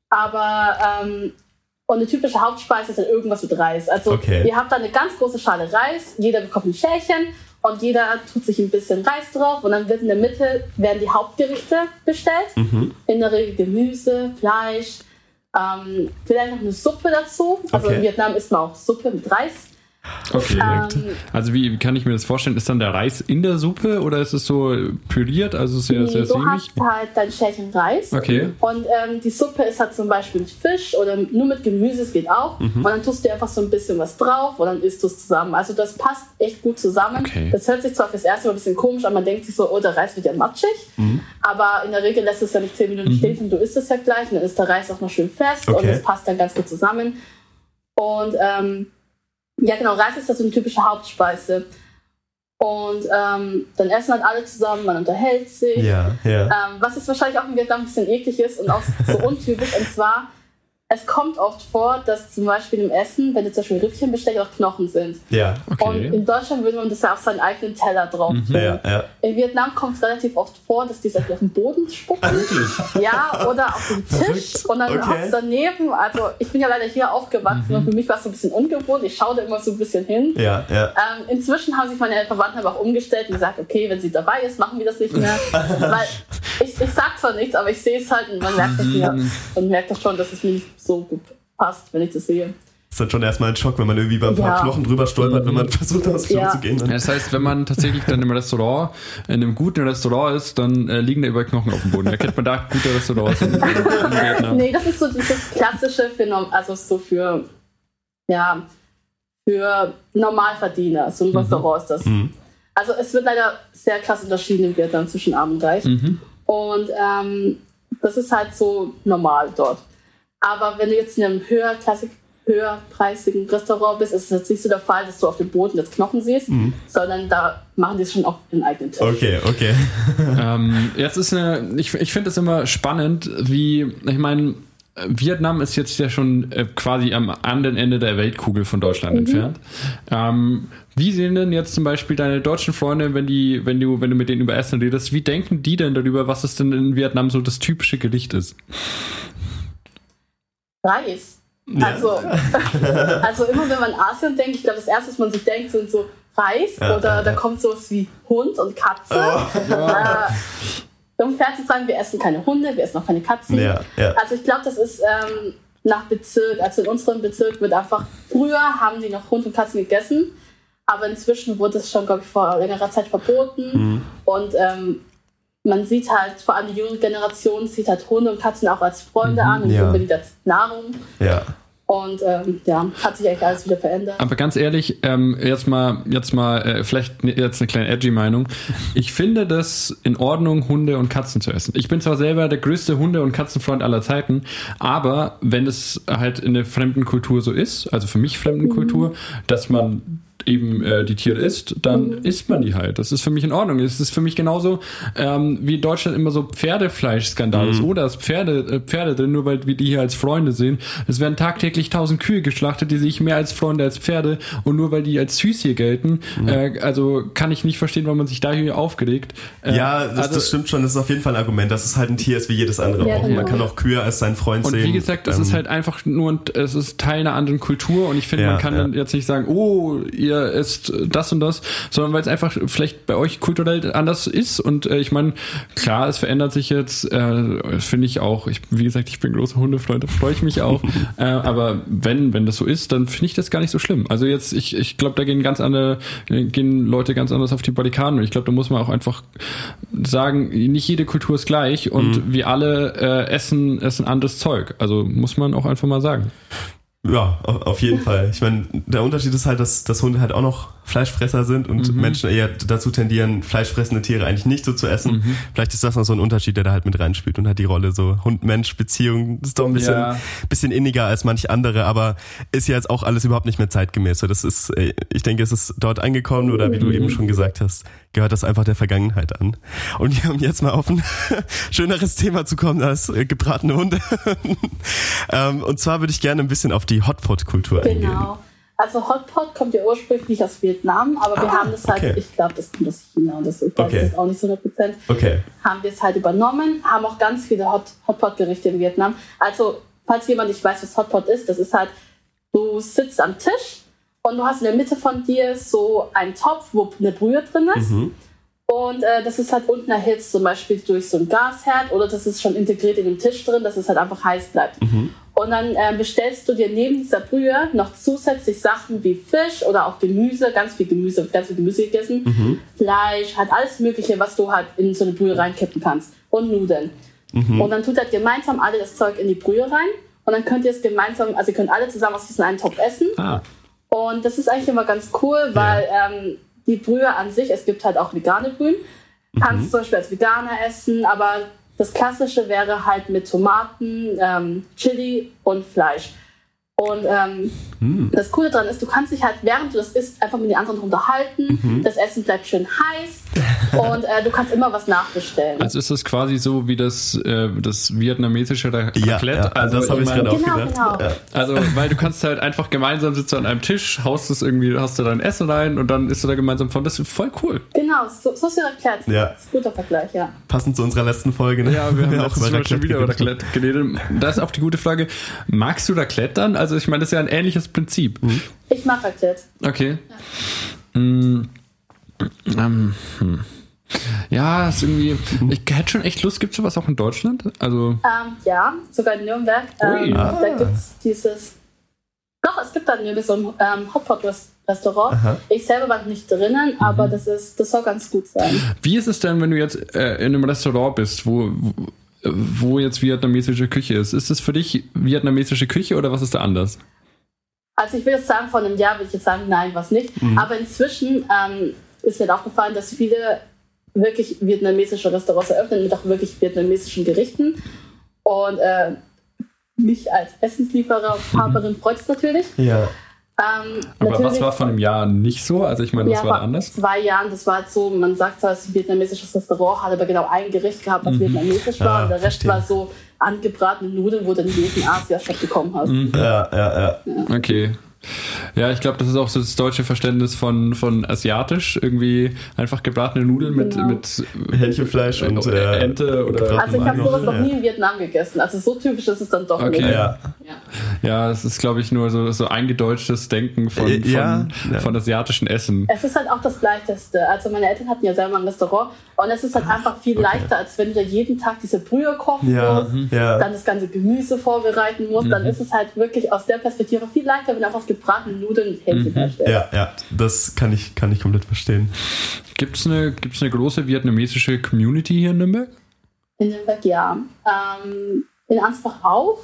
Aber ähm, und eine typische Hauptspeise ist dann irgendwas mit Reis. Also okay. ihr habt da eine ganz große Schale Reis, jeder bekommt ein Schälchen und jeder tut sich ein bisschen Reis drauf und dann wird in der Mitte werden die Hauptgerichte bestellt. Mhm. In der Regel Gemüse, Fleisch, ähm, vielleicht noch eine Suppe dazu. Also okay. in Vietnam isst man auch Suppe mit Reis. Okay. Ähm, also wie kann ich mir das vorstellen? Ist dann der Reis in der Suppe oder ist es so püriert, also sehr, nee, sehr Du sämig? hast halt dein Schälchen Reis. Okay. Und ähm, die Suppe ist halt zum Beispiel mit Fisch oder nur mit Gemüse, es geht auch. Mhm. Und dann tust du einfach so ein bisschen was drauf und dann isst du es zusammen. Also das passt echt gut zusammen. Okay. Das hört sich zwar fürs erste Mal ein bisschen komisch an, man denkt sich so, oh, der Reis wird ja matschig. Mhm. Aber in der Regel lässt es ja nicht 10 Minuten mhm. stehen und du isst es ja gleich und dann ist der Reis auch noch schön fest okay. und es passt dann ganz gut zusammen. Und ähm, ja, genau, Reis ist das so eine typische Hauptspeise. Und ähm, dann essen halt alle zusammen, man unterhält sich. Ja, ja. Ähm, was jetzt wahrscheinlich auch in Vietnam ein bisschen eklig ist und auch so untypisch. und zwar es kommt oft vor, dass zum Beispiel im Essen, wenn du zum Beispiel Rippchen bestellst, auch Knochen sind. Ja, okay. Und in Deutschland würde man das ja auf seinen eigenen Teller drauf tun. Mhm. Ja, ja. In Vietnam kommt es relativ oft vor, dass die auf den Boden spucken. Wirklich? Ja, oder auf den Tisch. Und dann okay. es daneben. Also ich bin ja leider hier aufgewachsen mhm. und für mich war es so ein bisschen ungewohnt. Ich schaue da immer so ein bisschen hin. Ja, ja. Ähm, inzwischen haben sich meine Verwandten aber auch umgestellt und gesagt, okay, wenn sie dabei ist, machen wir das nicht mehr. <laughs> Weil ich, ich sag zwar nichts, aber ich sehe es halt und man merkt das mir und merkt das schon, dass es mir nicht so gut passt, wenn ich das sehe. ist dann schon erstmal ein Schock, wenn man irgendwie bei ein paar ja. Knochen drüber stolpert, wenn man versucht, aufs Klo ja. zu gehen. Ja, das heißt, wenn man tatsächlich dann im Restaurant, in einem guten Restaurant ist, dann äh, liegen da überall Knochen auf dem Boden. Da kennt man da gute Restaurants in, in. Nee, das ist so dieses klassische Phänomen, also so für, ja, für Normalverdiener. So ein mhm. Restaurant ist das. Mhm. Also es wird leider sehr krass unterschieden in Vietnam zwischen Arm und Reich. Mhm. Und ähm, das ist halt so normal dort. Aber wenn du jetzt in einem höherklassig, höherpreisigen Restaurant bist, ist es jetzt nicht so der Fall, dass du auf dem Boden jetzt Knochen siehst, mhm. sondern da machen die es schon auf den eigenen Tisch. Okay, okay. <laughs> ähm, jetzt ist eine, ich, ich finde es immer spannend, wie, ich meine, Vietnam ist jetzt ja schon äh, quasi am anderen Ende der Weltkugel von Deutschland mhm. entfernt. Ähm, wie sehen denn jetzt zum Beispiel deine deutschen Freunde, wenn die, wenn du, wenn du mit denen über Essen redest, wie denken die denn darüber, was es denn in Vietnam so das typische Gericht ist? Reis. Ja. Also, <laughs> also immer wenn man Asien denkt, ich glaube, das erste, was man sich denkt, sind so Reis ja, oder ja, da kommt sowas wie Hund und Katze. Oh. Äh, um fair zu sagen, wir essen keine Hunde, wir essen auch keine Katzen. Also ich glaube, das ist ähm, nach Bezirk, also in unserem Bezirk wird einfach, früher haben die noch Hund und Katzen gegessen, aber inzwischen wurde es schon, glaube ich, vor längerer Zeit verboten. Mhm. Und ähm, man sieht halt, vor allem die junge Generation sieht halt Hunde und Katzen auch als Freunde mhm, an und ja. unbedingt als Nahrung. Ja. Und ähm, ja, hat sich eigentlich alles wieder verändert. Aber ganz ehrlich, ähm, jetzt mal, jetzt mal, äh, vielleicht jetzt eine kleine edgy Meinung. Ich finde das in Ordnung, Hunde und Katzen zu essen. Ich bin zwar selber der größte Hunde- und Katzenfreund aller Zeiten, aber wenn es halt in der fremden Kultur so ist, also für mich fremden Kultur, mhm. dass man eben äh, die Tiere isst, dann mhm. isst man die halt. Das ist für mich in Ordnung. Es ist für mich genauso ähm, wie in Deutschland immer so Pferdefleischskandal ist. Mhm. Oder es Pferde, äh, Pferde drin, nur weil wir die hier als Freunde sehen. Es werden tagtäglich tausend Kühe geschlachtet, die sehe ich mehr als Freunde als Pferde. Und nur weil die als süß hier gelten, mhm. äh, also kann ich nicht verstehen, warum man sich da hier aufgeregt. Äh, ja, das, also, das, stimmt schon. Das ist auf jeden Fall ein Argument, dass es halt ein Tier ist wie jedes andere ja, auch. Genau. Man kann auch Kühe als seinen Freund und sehen. Und wie gesagt, das ähm, ist halt einfach nur, es ist Teil einer anderen Kultur. Und ich finde, ja, man kann ja. dann jetzt nicht sagen, oh, ihr isst das und das, sondern weil es einfach vielleicht bei euch kulturell anders ist. Und äh, ich meine, klar, es verändert sich jetzt, äh, finde ich auch. Ich, wie gesagt, ich bin großer Hundefreund, da freue ich mich auch. <laughs> äh, aber wenn, wenn das so ist, dann finde ich das gar nicht so schlimm. Also jetzt, ich, ich glaube, da gehen ganz andere, gehen Leute ganz anders auf die Barrikaden. Und ich glaube, da muss man auch einfach sagen, nicht jede Kultur ist gleich und mhm. wir alle äh, essen, essen anderes Zeug. Also muss man auch einfach mal sagen. Ja, auf jeden Fall. Ich meine, der Unterschied ist halt, dass, dass Hunde halt auch noch Fleischfresser sind und mhm. Menschen eher dazu tendieren, fleischfressende Tiere eigentlich nicht so zu essen. Mhm. Vielleicht ist das noch so ein Unterschied, der da halt mit reinspielt und hat die Rolle so Hund-Mensch-Beziehung ist doch ein bisschen, ja. bisschen inniger als manch andere, aber ist ja jetzt auch alles überhaupt nicht mehr zeitgemäß. So, das ist, äh, ich denke, es ist dort angekommen oder wie du eben schon gesagt hast, gehört das einfach der Vergangenheit an. Und um jetzt mal auf ein <laughs> schöneres Thema zu kommen als äh, gebratene Hunde. <laughs> ähm, und zwar würde ich gerne ein bisschen auf die Hotpot-Kultur genau. eingehen. Genau. Also Hotpot kommt ja ursprünglich nicht aus Vietnam, aber wir ah, haben das halt, okay. ich glaube, das kommt aus China und das, okay. das auch nicht so 100%. Okay. Haben wir es halt übernommen, haben auch ganz viele Hot, Hotpot-Gerichte in Vietnam. Also, falls jemand nicht weiß, was Hotpot ist, das ist halt, du sitzt am Tisch und du hast in der Mitte von dir so einen Topf, wo eine Brühe drin ist. Mhm. Und äh, das ist halt unten erhitzt, zum Beispiel durch so ein Gasherd oder das ist schon integriert in den Tisch drin, dass es halt einfach heiß bleibt. Mhm. Und dann äh, bestellst du dir neben dieser Brühe noch zusätzlich Sachen wie Fisch oder auch Gemüse, ganz viel Gemüse, ganz viel Gemüse gegessen, mhm. Fleisch, halt alles Mögliche, was du halt in so eine Brühe reinkippen kannst. Und Nudeln. Mhm. Und dann tut halt gemeinsam alle das Zeug in die Brühe rein. Und dann könnt ihr es gemeinsam, also ihr könnt alle zusammen aus diesem einen Topf essen. Ah. Und das ist eigentlich immer ganz cool, weil ja. ähm, die Brühe an sich, es gibt halt auch vegane Brühen, kannst du mhm. zum Beispiel als Veganer essen, aber das Klassische wäre halt mit Tomaten, ähm, Chili und Fleisch. Und ähm, mm. das Coole daran ist, du kannst dich halt, während du das isst, einfach mit den anderen unterhalten. Mhm. Das Essen bleibt schön heiß und äh, du kannst immer was nachbestellen. Also ist das quasi so wie das, äh, das vietnamesische Raclette? Ja, ja also das habe ich gerade auch genau, gedacht. Genau. Ja. Also, weil du kannst halt einfach gemeinsam sitzen an einem Tisch, haust es irgendwie, hast du dein Essen rein und dann isst du da gemeinsam von. Das ist voll cool. Genau, so, so ist ja Raclette. Ja. Das ist ein guter Vergleich, ja. Passend zu unserer letzten Folge. Ne? Ja, wir <laughs> haben auch schon wieder über Raclette geredet. Da ist auch die gute Frage, magst du Raclette dann? Also ich meine, das ist ja ein ähnliches Prinzip. Mhm. Ich mag Raclette. Okay. Ja. Mm, ähm, hm. Ja, ist irgendwie. Ich hätte schon echt Lust. Gibt es sowas auch in Deutschland? Also. Ähm, ja, sogar in Nürnberg. Ähm, ah. Da gibt es dieses Doch, es gibt dann irgendwie so ein ähm, Hotpot-Restaurant. Ich selber war nicht drinnen, mhm. aber das, ist, das soll ganz gut sein. Wie ist es denn, wenn du jetzt äh, in einem Restaurant bist, wo, wo jetzt vietnamesische Küche ist? Ist es für dich vietnamesische Küche oder was ist da anders? Also ich will jetzt sagen, von einem Jahr würde ich jetzt sagen, nein, was nicht. Mhm. Aber inzwischen ähm, ist mir aufgefallen, dass viele wirklich vietnamesische Restaurants eröffnen mit auch wirklich vietnamesischen Gerichten. Und äh, mich als Essenslieferer und Partnerin freut es natürlich. Ja. Ähm, Aber was war von einem Jahr nicht so? Also ich meine, das ja, war anders? zwei Jahren, das war halt so, man sagt zwar, es ist ein vietnamesisches Restaurant, hat aber genau ein Gericht gehabt, was mhm. vietnamesisch war ja, und der Rest verstehe. war so angebratene Nudeln, wo du in jeden Asia-Shop bekommen hast. Mhm. Ja, ja, ja, ja. Okay. Ja, ich glaube, das ist auch so das deutsche Verständnis von, von asiatisch. Irgendwie einfach gebratene Nudeln mit, genau. mit Hähnchenfleisch und äh, Ente oder. Also ich habe sowas noch nie in Vietnam gegessen. Also so typisch ist es dann doch okay. nicht. Ja, ja. Es ist, glaube ich, nur so, so eingedeutschtes Denken von, äh, ja. von, von asiatischen Essen. Es ist halt auch das Leichteste. Also meine Eltern hatten ja selber ein Restaurant und es ist halt einfach viel okay. leichter, als wenn du jeden Tag diese Brühe kochen ja. musst, mhm. dann das ganze Gemüse vorbereiten musst. Mhm. Dann ist es halt wirklich aus der Perspektive viel leichter, wenn du einfach gebratene Nudeln und Hähnchen mhm. herstellst. Ja, ja, das kann ich, kann ich komplett verstehen. Gibt es eine, gibt's eine große vietnamesische Community hier in Nürnberg? In Nürnberg ja. Ähm, in Ansbach auch.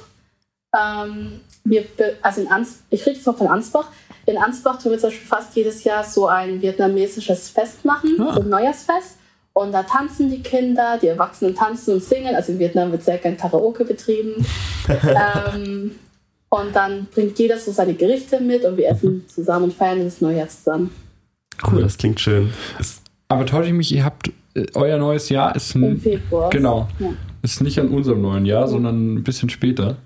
Ähm, wir, also in Ans ich rede jetzt noch von Ansbach. In Ansbach tun wir zum Beispiel fast jedes Jahr so ein vietnamesisches Fest machen, ah. so ein Neujahrsfest. Und da tanzen die Kinder, die Erwachsenen tanzen und singen. Also in Vietnam wird sehr gern Karaoke betrieben. <laughs> ähm, und dann bringt jeder so seine Gerichte mit und wir essen zusammen und feiern das Neujahr zusammen. Cool, das klingt schön. Aber täusche ich mich, ihr habt äh, euer neues Jahr ist ein, im Februar. Genau. Ja. Ist nicht an unserem neuen Jahr, sondern ein bisschen später.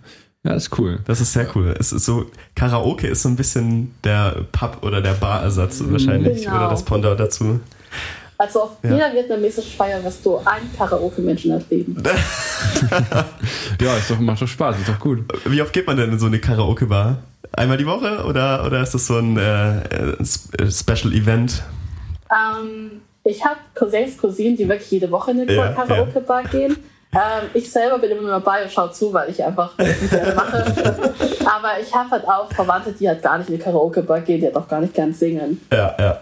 Ja, ist cool. Das ist sehr cool. Es ist so, Karaoke ist so ein bisschen der Pub- oder der Barersatz wahrscheinlich. Genau. Oder das Pendant dazu. Also auf ja. jeder vietnamesischen Feier wirst du einen Karaoke-Menschen erleben. <laughs> ja, ist doch, macht doch Spaß, ist doch gut. Wie oft geht man denn in so eine Karaoke-Bar? Einmal die Woche oder, oder ist das so ein äh, äh Special Event? Ähm, ich habe Cousins, Cousinen, die wirklich jede Woche in eine ja, Karaoke-Bar ja. gehen. Ähm, ich selber bin immer dabei und schaue zu, weil ich einfach gerne mache. <laughs> Aber ich habe halt auch Verwandte, die halt gar nicht in eine Karaoke-Bar gehen, die halt auch gar nicht gern singen. Ja, ja.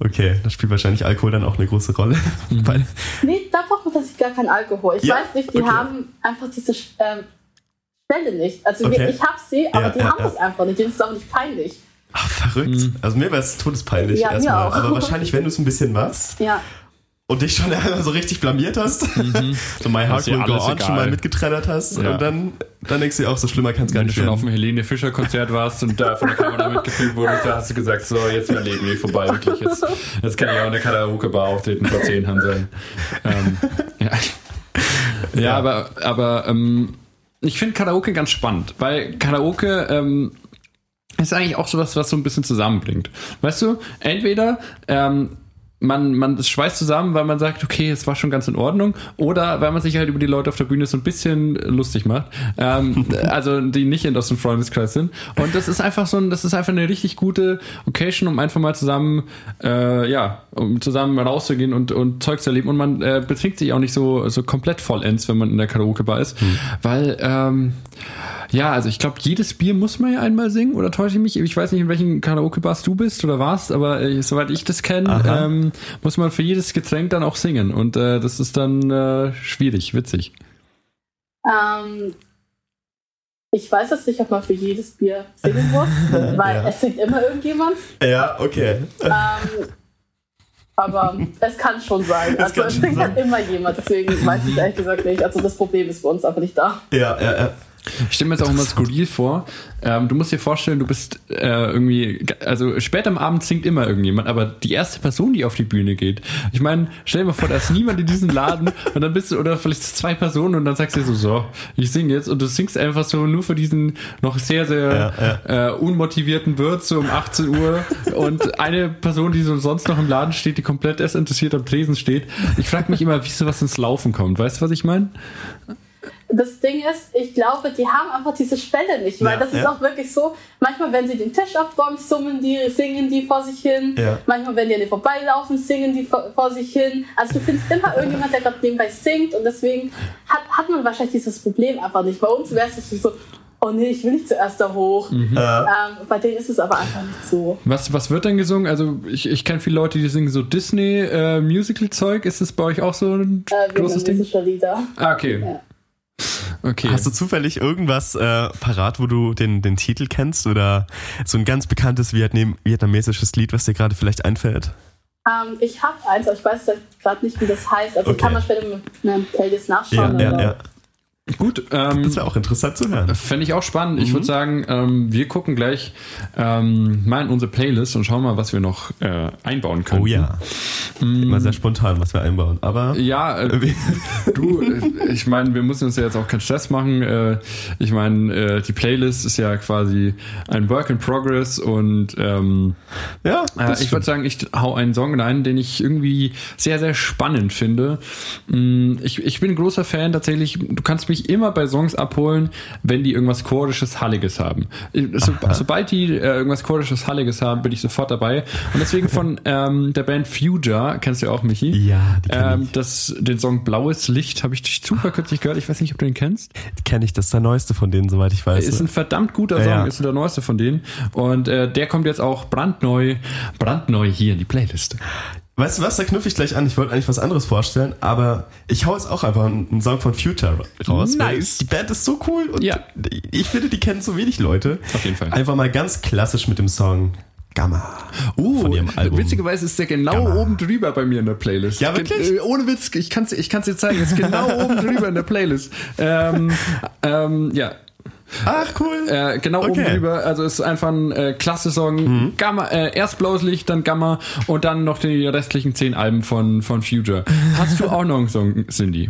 Okay, da spielt wahrscheinlich Alkohol dann auch eine große Rolle. Mhm. <laughs> nee, da braucht man tatsächlich gar keinen Alkohol. Ich ja? weiß nicht, die okay. haben einfach diese ähm, Stelle nicht. Also okay. ich habe sie, aber ja, die ja, haben es einfach nicht. Das ist auch nicht peinlich. Ach, verrückt. Mhm. Also mir wäre es todespeinlich ja, erstmal. Aber wahrscheinlich, wenn du es ein bisschen machst. Ja und dich schon <laughs> einmal so richtig blamiert hast, mhm. <laughs> so My Heart Will Go On schon mal mitgetrennt hast ja. und dann, dann denkst du dir auch, so schlimmer kann es gar nicht werden. Wenn du schon auf dem Helene Fischer Konzert warst und da von der Kamera <laughs> mitgefilmt wurdest, da hast du gesagt, so, jetzt wäre Leben nicht vorbei, wirklich. Jetzt, jetzt kann ich auch in der Karaoke-Bar auftreten vor zehn Jahren sein. Ähm, ja. ja. ja, aber, aber ähm, ich finde Karaoke ganz spannend, weil Karaoke ähm, ist eigentlich auch sowas, was so ein bisschen zusammenbringt. Weißt du, entweder ähm, man, man schweißt zusammen, weil man sagt, okay, es war schon ganz in Ordnung, oder weil man sich halt über die Leute auf der Bühne so ein bisschen lustig macht, ähm, <laughs> also die nicht in aus dem Freundeskreis sind. Und das ist einfach so ein, das ist einfach eine richtig gute Occasion, um einfach mal zusammen, äh, ja, um zusammen rauszugehen und, und Zeug zu erleben. Und man äh, betrinkt sich auch nicht so, so komplett vollends, wenn man in der Karaoke-Bar ist, hm. weil ähm, ja, also ich glaube, jedes Bier muss man ja einmal singen, oder täusche ich mich? Ich weiß nicht, in welchen Karaoke-Bars du bist oder warst, aber äh, soweit ich das kenne, ähm, muss man für jedes Getränk dann auch singen. Und äh, das ist dann äh, schwierig, witzig. Ähm, ich weiß jetzt nicht, ob man für jedes Bier singen muss, <laughs> weil ja. es singt immer irgendjemand. Ja, okay. Ähm, aber es kann schon sein. Es also es singt halt immer jemand, deswegen weiß ich ehrlich gesagt nicht. Also das Problem ist bei uns einfach nicht da. Ja, ja, ja. Ich stelle mir jetzt auch immer skurril vor. Ähm, du musst dir vorstellen, du bist äh, irgendwie, also spät am Abend singt immer irgendjemand, aber die erste Person, die auf die Bühne geht. Ich meine, stell dir mal vor, da ist niemand in diesem Laden <laughs> und dann bist du, oder vielleicht zwei Personen und dann sagst du dir so, so, ich singe jetzt und du singst einfach so nur für diesen noch sehr, sehr ja, ja. Äh, unmotivierten Wirt so um 18 Uhr und eine Person, die so sonst noch im Laden steht, die komplett erst interessiert am Tresen steht. Ich frage mich immer, wie sowas ins Laufen kommt. Weißt du, was ich meine? Das Ding ist, ich glaube, die haben einfach diese Stelle nicht, weil ja, das ist ja. auch wirklich so, manchmal, wenn sie den Tisch abräumen, summen die, singen die vor sich hin, ja. manchmal, wenn die an dir vorbeilaufen, singen die vor, vor, sich hin. Also du findest immer irgendjemand, der gerade nebenbei singt und deswegen hat, hat man wahrscheinlich dieses Problem einfach nicht. Bei uns wäre es so, oh nee, ich will nicht zuerst da hoch. Mhm. Ähm, bei denen ist es aber einfach nicht so. Was, was wird dann gesungen? Also ich, ich kenne viele Leute, die singen so Disney-Musical-Zeug. Äh, ist das bei euch auch so ein äh, großes Ding? Lieder. Ah, okay. Ja. Okay. Hast du zufällig irgendwas äh, parat, wo du den, den Titel kennst oder so ein ganz bekanntes Vietnam vietnamesisches Lied, was dir gerade vielleicht einfällt? Um, ähm, ich habe eins, aber ich weiß gerade nicht, wie das heißt. Also okay. kann man später mit einer Playlist nachschauen. Ja, ja, ja. Gut, ähm, das wäre auch interessant zu hören. Fände ich auch spannend. Mhm. Ich würde sagen, ähm, wir gucken gleich ähm, mal in unsere Playlist und schauen mal, was wir noch äh, einbauen können. Oh ja. Mhm. Immer sehr spontan, was wir einbauen. Aber ja, äh, <laughs> du, äh, ich meine, wir müssen uns ja jetzt auch keinen Stress machen. Äh, ich meine, äh, die Playlist ist ja quasi ein Work in Progress und ähm, ja, äh, ich würde sagen, ich hau einen Song rein, den ich irgendwie sehr, sehr spannend finde. Mm, ich, ich bin ein großer Fan tatsächlich. Du kannst mich mich immer bei Songs abholen, wenn die irgendwas chorisches, halliges haben. So, sobald die äh, irgendwas chorisches, halliges haben, bin ich sofort dabei. Und deswegen von <laughs> ähm, der Band Future, kennst du ja auch, Michi? Ja, die kenn ähm, das, Den Song Blaues Licht habe ich durch Zufall kürzlich gehört. Ich weiß nicht, ob du den kennst. Kenne ich, das ist der neueste von denen, soweit ich weiß. Ist ein verdammt guter Song, ja. ist der neueste von denen. Und äh, der kommt jetzt auch brandneu, brandneu hier in die Playlist. Weißt du was, da knüpfe ich gleich an. Ich wollte eigentlich was anderes vorstellen, aber ich hau jetzt auch einfach einen Song von Future raus. Nice. Die Band ist so cool und ja. ich finde, die kennen so wenig Leute. Auf jeden Fall. Einfach mal ganz klassisch mit dem Song Gamma. Uh, von ihrem Album. witzigerweise ist der genau Gamma. oben drüber bei mir in der Playlist. Ja, wirklich? Äh, ohne Witz, ich kann es ich kann's dir zeigen, ist genau <laughs> oben drüber in der Playlist. Ähm, ähm, ja, Ach, cool. Äh, genau okay. oben drüber. Also es ist einfach ein äh, klasse Song. Mhm. Gamma, äh, erst blaues Licht, dann Gamma und dann noch die restlichen zehn Alben von, von Future. Hast du auch noch einen Song, Cindy?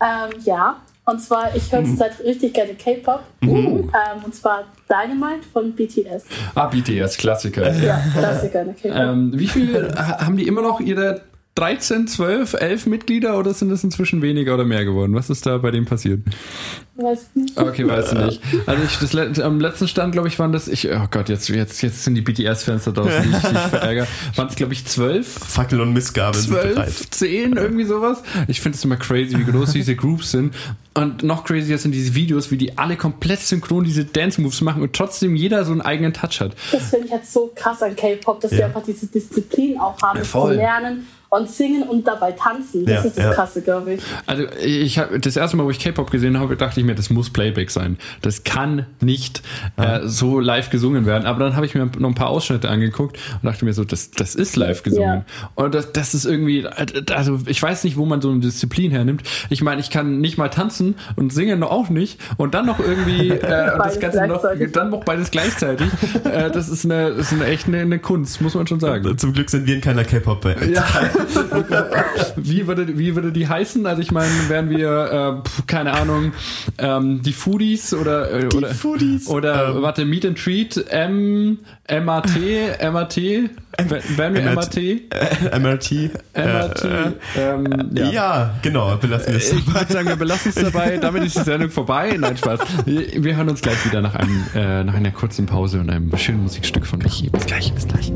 Ähm, ja. Und zwar, ich höre mhm. zurzeit richtig gerne K-Pop. Mhm. Ähm, und zwar Dynamite von BTS. Ah, BTS, Klassiker. Ja, Klassiker. Ähm, wie viel haben die immer noch ihre 13, 12, 11 Mitglieder oder sind es inzwischen weniger oder mehr geworden? Was ist da bei dem passiert? Weiß nicht. Okay, weiß nicht. Also ich, das, am letzten Stand, glaube ich, waren das, ich, oh Gott, jetzt, jetzt, jetzt sind die BTS-Fans da draußen, die ich, die ich verärgere. <laughs> Waren es, glaube ich, zwölf? Fackel und Missgabe. Zwölf, zehn, irgendwie sowas. Ich finde es immer crazy, wie groß diese Groups sind. Und noch crazier sind diese Videos, wie die alle komplett synchron diese Dance-Moves machen und trotzdem jeder so einen eigenen Touch hat. Das finde ich halt so krass an K-Pop, dass ja. sie einfach diese Disziplin auch haben, ja, zu lernen und singen und dabei tanzen. Das ja, ist das ja. Krasse, glaube ich. Also ich habe das erste Mal, wo ich K-Pop gesehen habe, dachte ich mir, das muss Playback sein. Das kann nicht äh, so live gesungen werden. Aber dann habe ich mir noch ein paar Ausschnitte angeguckt und dachte mir so, das, das ist live gesungen. Ja. Und das, das ist irgendwie, also ich weiß nicht, wo man so eine Disziplin hernimmt. Ich meine, ich kann nicht mal tanzen und singen noch auch nicht und dann noch irgendwie äh, <laughs> das Ganze noch, dann noch beides gleichzeitig. äh, das ist eine, das ist eine echt eine, eine Kunst, muss man schon sagen. Zum Glück sind wir in keiner K-Pop-Band. Ja. <laughs> <laughs> wie, würde, wie würde die heißen? Also ich meine, wären wir, äh, keine Ahnung, ähm, die Foodies oder äh, die oder, Foodies. oder ähm. warte, Meet and Treat, M, MAT, MAT, wären wir MAT? MRT. MRT. Äh, ähm, ja. ja. genau, belassen wir es Ich würde sagen, wir belassen es dabei. Damit ist die Sendung vorbei. Nein, Spaß. Wir hören uns gleich wieder nach, einem, äh, nach einer kurzen Pause und einem schönen Musikstück von Michi. Bis gleich, bis gleich.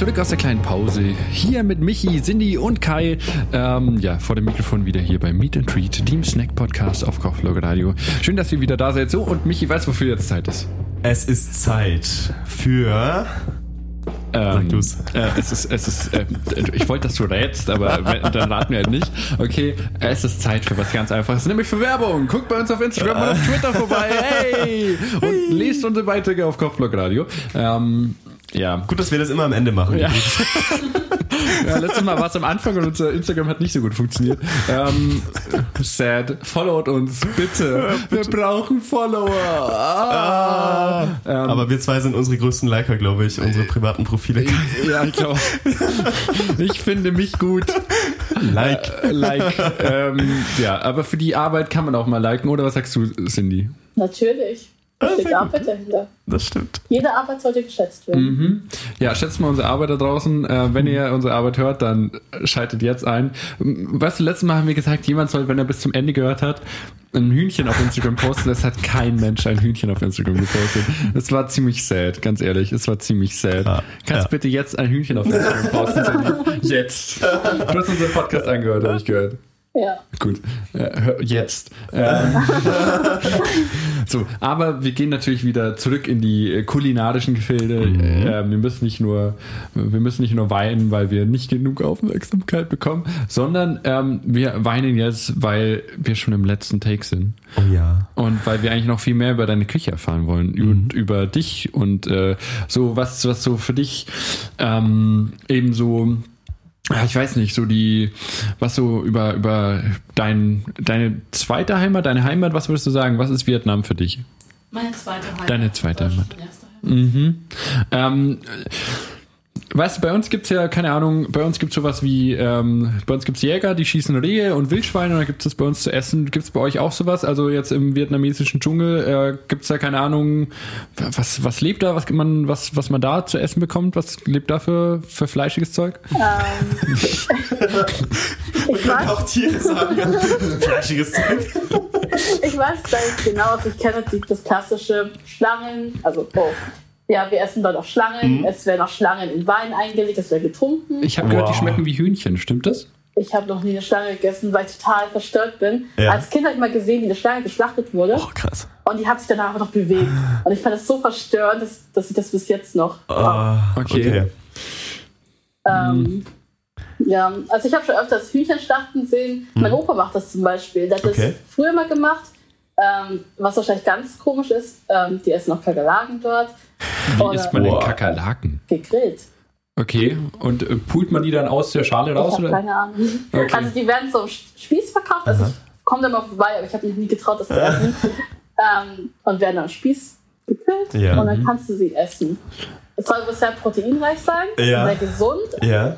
Zurück aus der kleinen Pause. Hier mit Michi, Cindy und Kai. Ähm, ja, vor dem Mikrofon wieder hier beim Meet and Treat, Team Snack Podcast auf Kauflog Radio. Schön, dass ihr wieder da seid. So, und Michi, weißt du, wofür jetzt Zeit ist? Es ist Zeit für. Ähm, Sag. Äh, es ist, es ist, äh, ich wollte, dass du rätst, aber <laughs> dann raten wir halt nicht. Okay, es ist Zeit für was ganz Einfaches, nämlich für Werbung. Guckt bei uns auf Instagram und auf Twitter vorbei. Hey! <laughs> Und lest unsere Beiträge auf Kopfblog Radio. Ähm, ja. Gut, dass wir das immer am Ende machen. Ja. <laughs> ja letztes Mal war es am Anfang und unser Instagram hat nicht so gut funktioniert. Ähm, sad. Followt uns, bitte. Wir brauchen Follower. Ah. Ähm, Aber wir zwei sind unsere größten Liker, glaube ich. Unsere privaten Profile. Ja, ich glaube. Ich finde mich gut. like. Äh, like. ähm, ja, aber für die Arbeit kann man auch mal liken, oder was sagst du, Cindy? Natürlich. Steht Arbeit dahinter. Das stimmt. Jede Arbeit sollte geschätzt werden. Mhm. Ja, schätzt mal unsere Arbeit da draußen. Äh, wenn ihr unsere Arbeit hört, dann schaltet jetzt ein. Weißt du, letztes Mal haben wir gesagt, jemand soll, wenn er bis zum Ende gehört hat, ein Hühnchen auf Instagram posten. Es hat kein Mensch ein Hühnchen auf Instagram gepostet. Es war ziemlich sad, ganz ehrlich. Es war ziemlich sad. Ah, Kannst ja. bitte jetzt ein Hühnchen auf Instagram posten? <laughs> jetzt. Du hast unseren Podcast angehört, habe ich gehört. Ja. Gut, äh, jetzt. Ähm, <laughs> so, aber wir gehen natürlich wieder zurück in die äh, kulinarischen Gefilde. Mhm. Äh, wir müssen nicht nur, wir müssen nicht nur weinen, weil wir nicht genug Aufmerksamkeit bekommen, sondern ähm, wir weinen jetzt, weil wir schon im letzten Take sind. Oh ja. Und weil wir eigentlich noch viel mehr über deine Küche erfahren wollen mhm. und über dich und äh, so was, was so für dich ähm, eben so ich weiß nicht, so die, was so über, über dein, deine zweite Heimat, deine Heimat, was würdest du sagen? Was ist Vietnam für dich? Meine zweite Heimat. Deine zweite Heimat. Mhm. Ähm, Weißt du, bei uns gibt es ja, keine Ahnung, bei uns gibt es sowas wie, ähm, bei uns gibt es Jäger, die schießen Rehe und Wildschweine und dann gibt es bei uns zu essen. Gibt es bei euch auch sowas? Also jetzt im vietnamesischen Dschungel äh, gibt es da, keine Ahnung, was, was lebt da, was man, was, was man da zu essen bekommt? Was lebt da für, für fleischiges Zeug? Ähm, <laughs> ich weiß. auch Tiere sagen, fleischiges Zeug. ich weiß da nicht genau, ich kenne das klassische Schlangen, also oh, ja, wir essen dort auch Schlangen. Mhm. Es werden auch Schlangen in Wein eingelegt, es wird getrunken. Ich habe gehört, wow. die schmecken wie Hühnchen, stimmt das? Ich habe noch nie eine Schlange gegessen, weil ich total verstört bin. Ja. Als Kind habe ich mal gesehen, wie eine Schlange geschlachtet wurde. Oh, krass. Und die hat sich danach noch bewegt. Und ich fand das so verstörend, dass, dass ich das bis jetzt noch. Uh, okay. okay. Ähm, mhm. Ja, also ich habe schon öfters Hühnchenschlachten gesehen. Mhm. Mein Opa macht das zum Beispiel. Der hat okay. das früher mal gemacht. Ähm, was wahrscheinlich ganz komisch ist, ähm, die essen auch Kakerlaken dort. Wie oder isst man denn Kakerlaken? Gegrillt. Okay, und äh, pult man die dann aus der Schale raus? Ich oder? keine Ahnung. Okay. Also die werden so im Spieß verkauft. Also ich komme da mal vorbei, aber ich habe mich nie getraut, das zu essen. ähm, und werden am Spieß gegrillt ja. und dann kannst du sie essen. Es soll sehr proteinreich sein, ja. sehr gesund. Ja.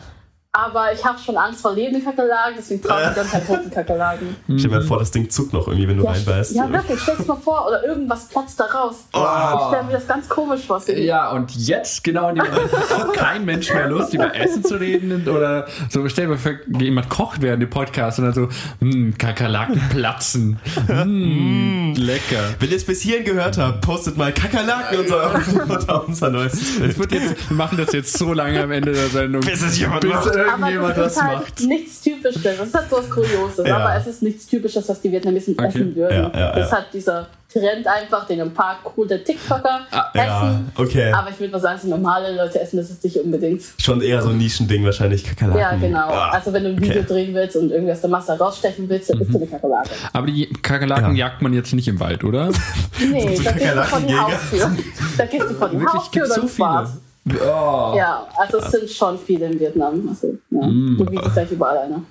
Aber ich habe schon Angst vor lebenden Kakerlaken, deswegen traue ich mich dann halt toten Kakerlaken. <laughs> Stell dir mal vor, das Ding zuckt noch irgendwie, wenn du ja, reinbeißt. Ja, wirklich, stell dir mal vor, oder irgendwas platzt da raus. Oh. Ich stelle mir das ganz komisch vor. Ja, und jetzt, genau in dem Moment, hat kein Mensch mehr Lust, über Essen zu reden oder so. Stell dir mal vor, jemand kocht während dem Podcast und dann so, hm, Kakerlaken platzen. Hm, <laughs> lecker. Wenn ihr es bis hierhin gehört habt, postet mal Kakerlaken <laughs> unter, unser neues Wir machen das jetzt so lange am Ende der Sendung. Bis es jemand bis, macht irgendjemand das, das halt macht. nichts Typisches. Das ist halt so was Kurioses, ja. aber es ist nichts Typisches, was die Vietnamesen okay. essen würden. Ja, das ist halt dieser Trend einfach, den ein paar coole TikToker ah, essen. okay. Aber ich würde mal sagen, so normale Leute essen das jetzt nicht unbedingt. Schon eher so ein Nischending wahrscheinlich, Kakerlaken. Ja, genau. Ah, also wenn du ein Video okay. drehen willst und irgendwie aus der Masse rausstechen willst, dann mhm. isst du eine Kakerlake. Aber die Kakerlaken jagt man jetzt nicht im Wald, oder? nee, <laughs> da gehst du vor die Haustür. Da gehst du vor die Wirklich, Haustür und so viele. Oh. Ja, also es sind schon viele in Vietnam. Also, ja. Mm. Du bietest gleich überall eine.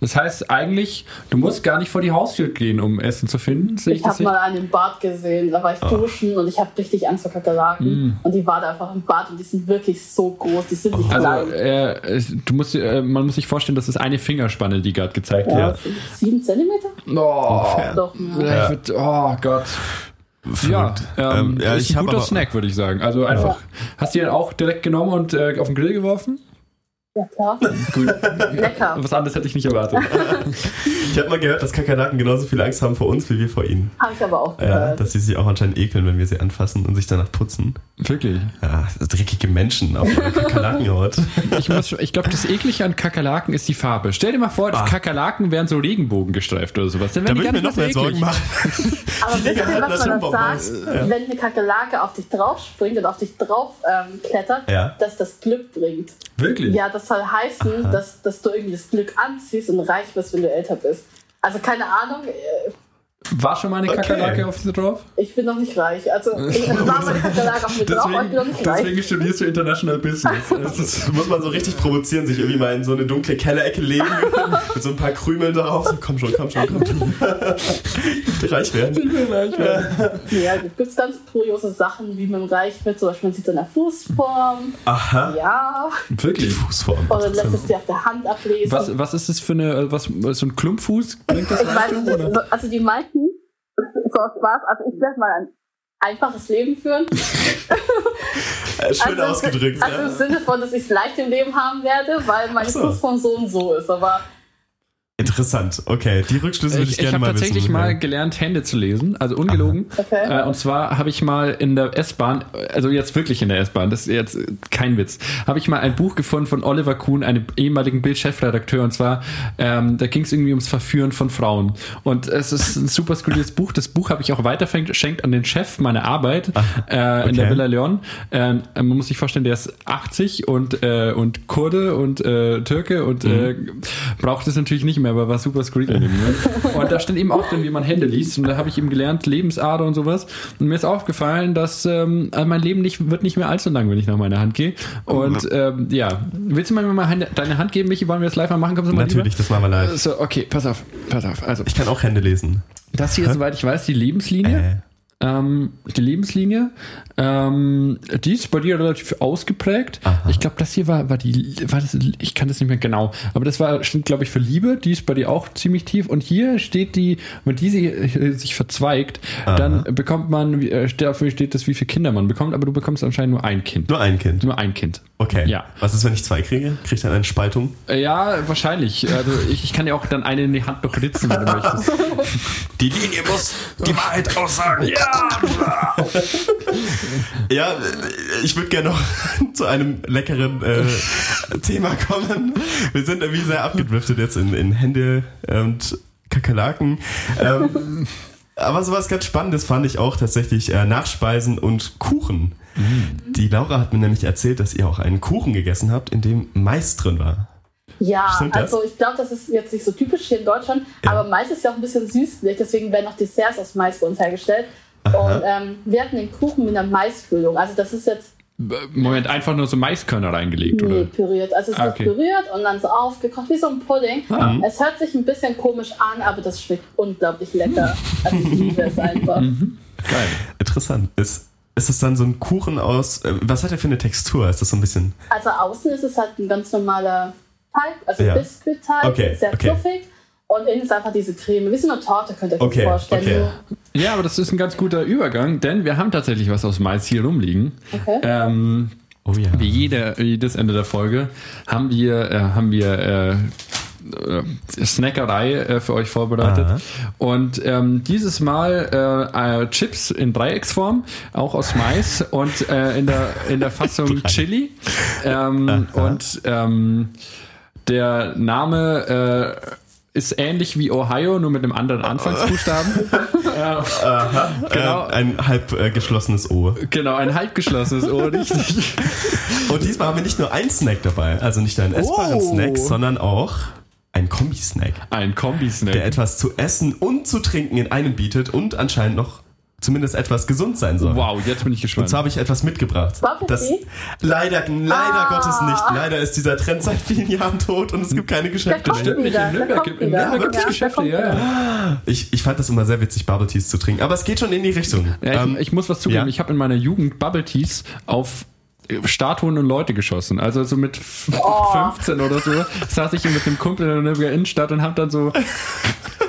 Das heißt eigentlich, du musst gar nicht vor die Haustür gehen, um Essen zu finden. Sehe ich ich habe mal einen im Bad gesehen, da war ich oh. duschen und ich habe richtig Angst vor Kakerlaken. Mm. Und die war da einfach im Bad und die sind wirklich so groß, die sind nicht also, klein. Äh, du musst, äh, man muss sich vorstellen, das ist eine Fingerspanne, die gerade gezeigt ja, wird. Sieben Zentimeter? Oh, Doch, ja. oh Gott. Ja, ähm, ja, ist ein guter Snack, würde ich sagen. Also einfach, ja. hast du den auch direkt genommen und äh, auf den Grill geworfen? Ja, klar. Gut. Lecker. Was anderes hätte ich nicht erwartet. <laughs> ich habe mal gehört, dass Kakerlaken genauso viel Angst haben vor uns, wie wir vor ihnen. Habe ich aber auch gehört. Ja, dass sie sich auch anscheinend ekeln, wenn wir sie anfassen und sich danach putzen. Wirklich? Ja, dreckige Menschen auf einer Kakerlakenhaut. <laughs> ich, ich glaube, das Eklige an Kakerlaken ist die Farbe. Stell dir mal vor, ah. Kakerlaken wären so Regenbogen gestreift oder sowas. Dann da würde ich mir noch mehr Sorgen machen. aber <laughs> wisst ihr, was man dann sagt? Ja. Wenn eine Kakerlake auf dich drauf springt und auf dich drauf ähm, klettert, ja. dass das Glück bringt. Wirklich? Ja, das soll heißen, dass, dass du irgendwie das Glück anziehst und reich bist, wenn du älter bist. Also keine Ahnung. War schon mal eine okay. Kakerlake auf diesem Dorf? Ich bin noch nicht reich. Also, ich <laughs> war mal eine Kakerlake auf dem Dorf, aber ich bin noch nicht reich. Deswegen studierst du International Business. <laughs> Das muss man so richtig provozieren, sich irgendwie mal in so eine dunkle Kellerecke legen, <laughs> mit so ein paar Krümeln drauf. Komm schon, komm schon, komm schon. reich werden. Ich will reich werden. Ja, es gibt ganz kuriose Sachen, wie man reich wird. Zum Beispiel, man sieht so eine Fußform. Aha. Ja. Wirklich? Fußform. Oder lässt es dir auf der Hand ablesen. Was, was ist das für eine, was, so ein Klumpfuß? Klingt das ich weiß, also die meisten so Spaß. Also ich werde mal ein einfaches Leben führen. <laughs> <laughs> Schön also, ausgedrückt. Also ja. im Sinne von, dass ich es leicht im Leben haben werde, weil meine so. Fußform so und so ist. Aber Interessant, okay. Die Rückschlüsse würde ich, ich gerne mal wissen. Ich habe tatsächlich mal gelernt, Hände zu lesen, also ungelogen. Okay. Äh, und zwar habe ich mal in der S-Bahn, also jetzt wirklich in der S-Bahn, das ist jetzt kein Witz, habe ich mal ein Buch gefunden von Oliver Kuhn, einem ehemaligen Bild-Chefredakteur. Und zwar, ähm, da ging es irgendwie ums Verführen von Frauen. Und es ist ein super skurriles Buch. Das Buch habe ich auch weiter verschenkt an den Chef meiner Arbeit Ach, äh, in der Villa Leon. Äh, man muss sich vorstellen, der ist 80 und, äh, und Kurde und äh, Türke und mhm. äh, braucht es natürlich nicht mehr aber war super skurril. Ne? <laughs> Und da steht eben auch drin, wie man Hände liest. Und da habe ich eben gelernt, Lebensader und sowas. Und mir ist aufgefallen, dass ähm, also mein Leben nicht, wird nicht mehr allzu lang, wenn ich nach meiner Hand gehe. Und ähm, ja, willst du mir mal deine Hand geben, Michi? Wollen wir das live mal machen? Kommst du mal Natürlich, lieber? das machen wir live. So, okay, pass auf, pass auf. Also, ich kann auch Hände lesen. Das hier, <laughs> soweit ich weiß, die Lebenslinie. Äh ähm, die Lebenslinie. Ähm, die ist bei dir relativ ausgeprägt. Aha. Ich glaube, das hier war, war die, war das, ich kann das nicht mehr genau, aber das war, stimmt, glaube ich, für Liebe. Die ist bei dir auch ziemlich tief. Und hier steht die, wenn diese sich verzweigt, Aha. dann bekommt man, äh, dafür steht das, wie viele Kinder man bekommt, aber du bekommst anscheinend nur ein Kind. Nur ein Kind? Nur ein Kind. Okay. Ja. Was ist, wenn ich zwei kriege? Kriege ich dann eine Spaltung? Äh, ja, wahrscheinlich. Also ich, ich kann ja auch dann eine in die Hand noch ritzen, wenn du möchtest. <laughs> Die Linie muss die Wahrheit aussagen. Ja! <laughs> ja, ich würde gerne noch <laughs> zu einem leckeren äh, Thema kommen. Wir sind irgendwie sehr abgedriftet jetzt in, in Hände und Kakerlaken. Ähm, aber sowas ganz Spannendes fand ich auch tatsächlich äh, Nachspeisen und Kuchen. Mhm. Die Laura hat mir nämlich erzählt, dass ihr auch einen Kuchen gegessen habt, in dem Mais drin war. Ja, also ich glaube, das ist jetzt nicht so typisch hier in Deutschland, ja. aber Mais ist ja auch ein bisschen süßlich, deswegen werden auch Desserts aus Mais bei uns hergestellt. Aha. Und ähm, wir hatten den Kuchen mit einer Maisfüllung. Also das ist jetzt. Moment, einfach nur so Maiskörner reingelegt, nee, oder? püriert. Also es ah, wird okay. püriert und dann so aufgekocht, wie so ein Pudding. Ah. Es hört sich ein bisschen komisch an, aber das schmeckt unglaublich lecker. Also ich liebe es einfach. Mhm. Geil. Interessant. Ist, ist es dann so ein Kuchen aus, äh, was hat er für eine Textur? Ist das so ein bisschen... Also außen ist es halt ein ganz normaler Teig, also ja. Biskuitteig, okay. sehr okay. fluffig. Und innen ist einfach diese Creme, wie so eine Torte, könnt ihr euch okay, vorstellen. Okay. Ja, aber das ist ein ganz guter Übergang, denn wir haben tatsächlich was aus Mais hier rumliegen. Okay. Ähm, oh ja. Wie jede, jedes Ende der Folge haben wir, äh, haben wir äh, äh Snackerei äh, für euch vorbereitet. Aha. Und ähm, dieses Mal äh, äh, Chips in Dreiecksform, auch aus Mais <laughs> und äh, in, der, in der Fassung Chili. Ähm, und ähm, der Name äh, ist ähnlich wie Ohio, nur mit einem anderen Anfangsbuchstaben. Aha, <laughs> genau. Äh, ein halb äh, geschlossenes O. Genau, ein halb geschlossenes O, <laughs> richtig. Und diesmal haben wir nicht nur ein Snack dabei, also nicht einen essbaren oh. Snack, sondern auch ein Kombi-Snack. Ein Kombi-Snack. Der etwas zu essen und zu trinken in einem bietet und anscheinend noch zumindest etwas gesund sein soll. Wow, jetzt bin ich gespannt. Und zwar habe ich etwas mitgebracht. Das, leider, leider ah. Gottes nicht. Leider ist dieser Trend seit vielen Jahren tot und es gibt keine Geschäfte. Stimmt nicht. In Nürnberg gibt es Geschäfte, ja. Ich, ich fand das immer sehr witzig, Bubble Teas zu trinken. Aber es geht schon in die Richtung. Ja, ich, ähm, ich, muss was zugeben. Ja? Ich habe in meiner Jugend Bubble Teas auf Statuen und Leute geschossen. Also so mit oh. <laughs> 15 oder so saß ich hier mit einem Kumpel in der Nürnberger Innenstadt und hab dann so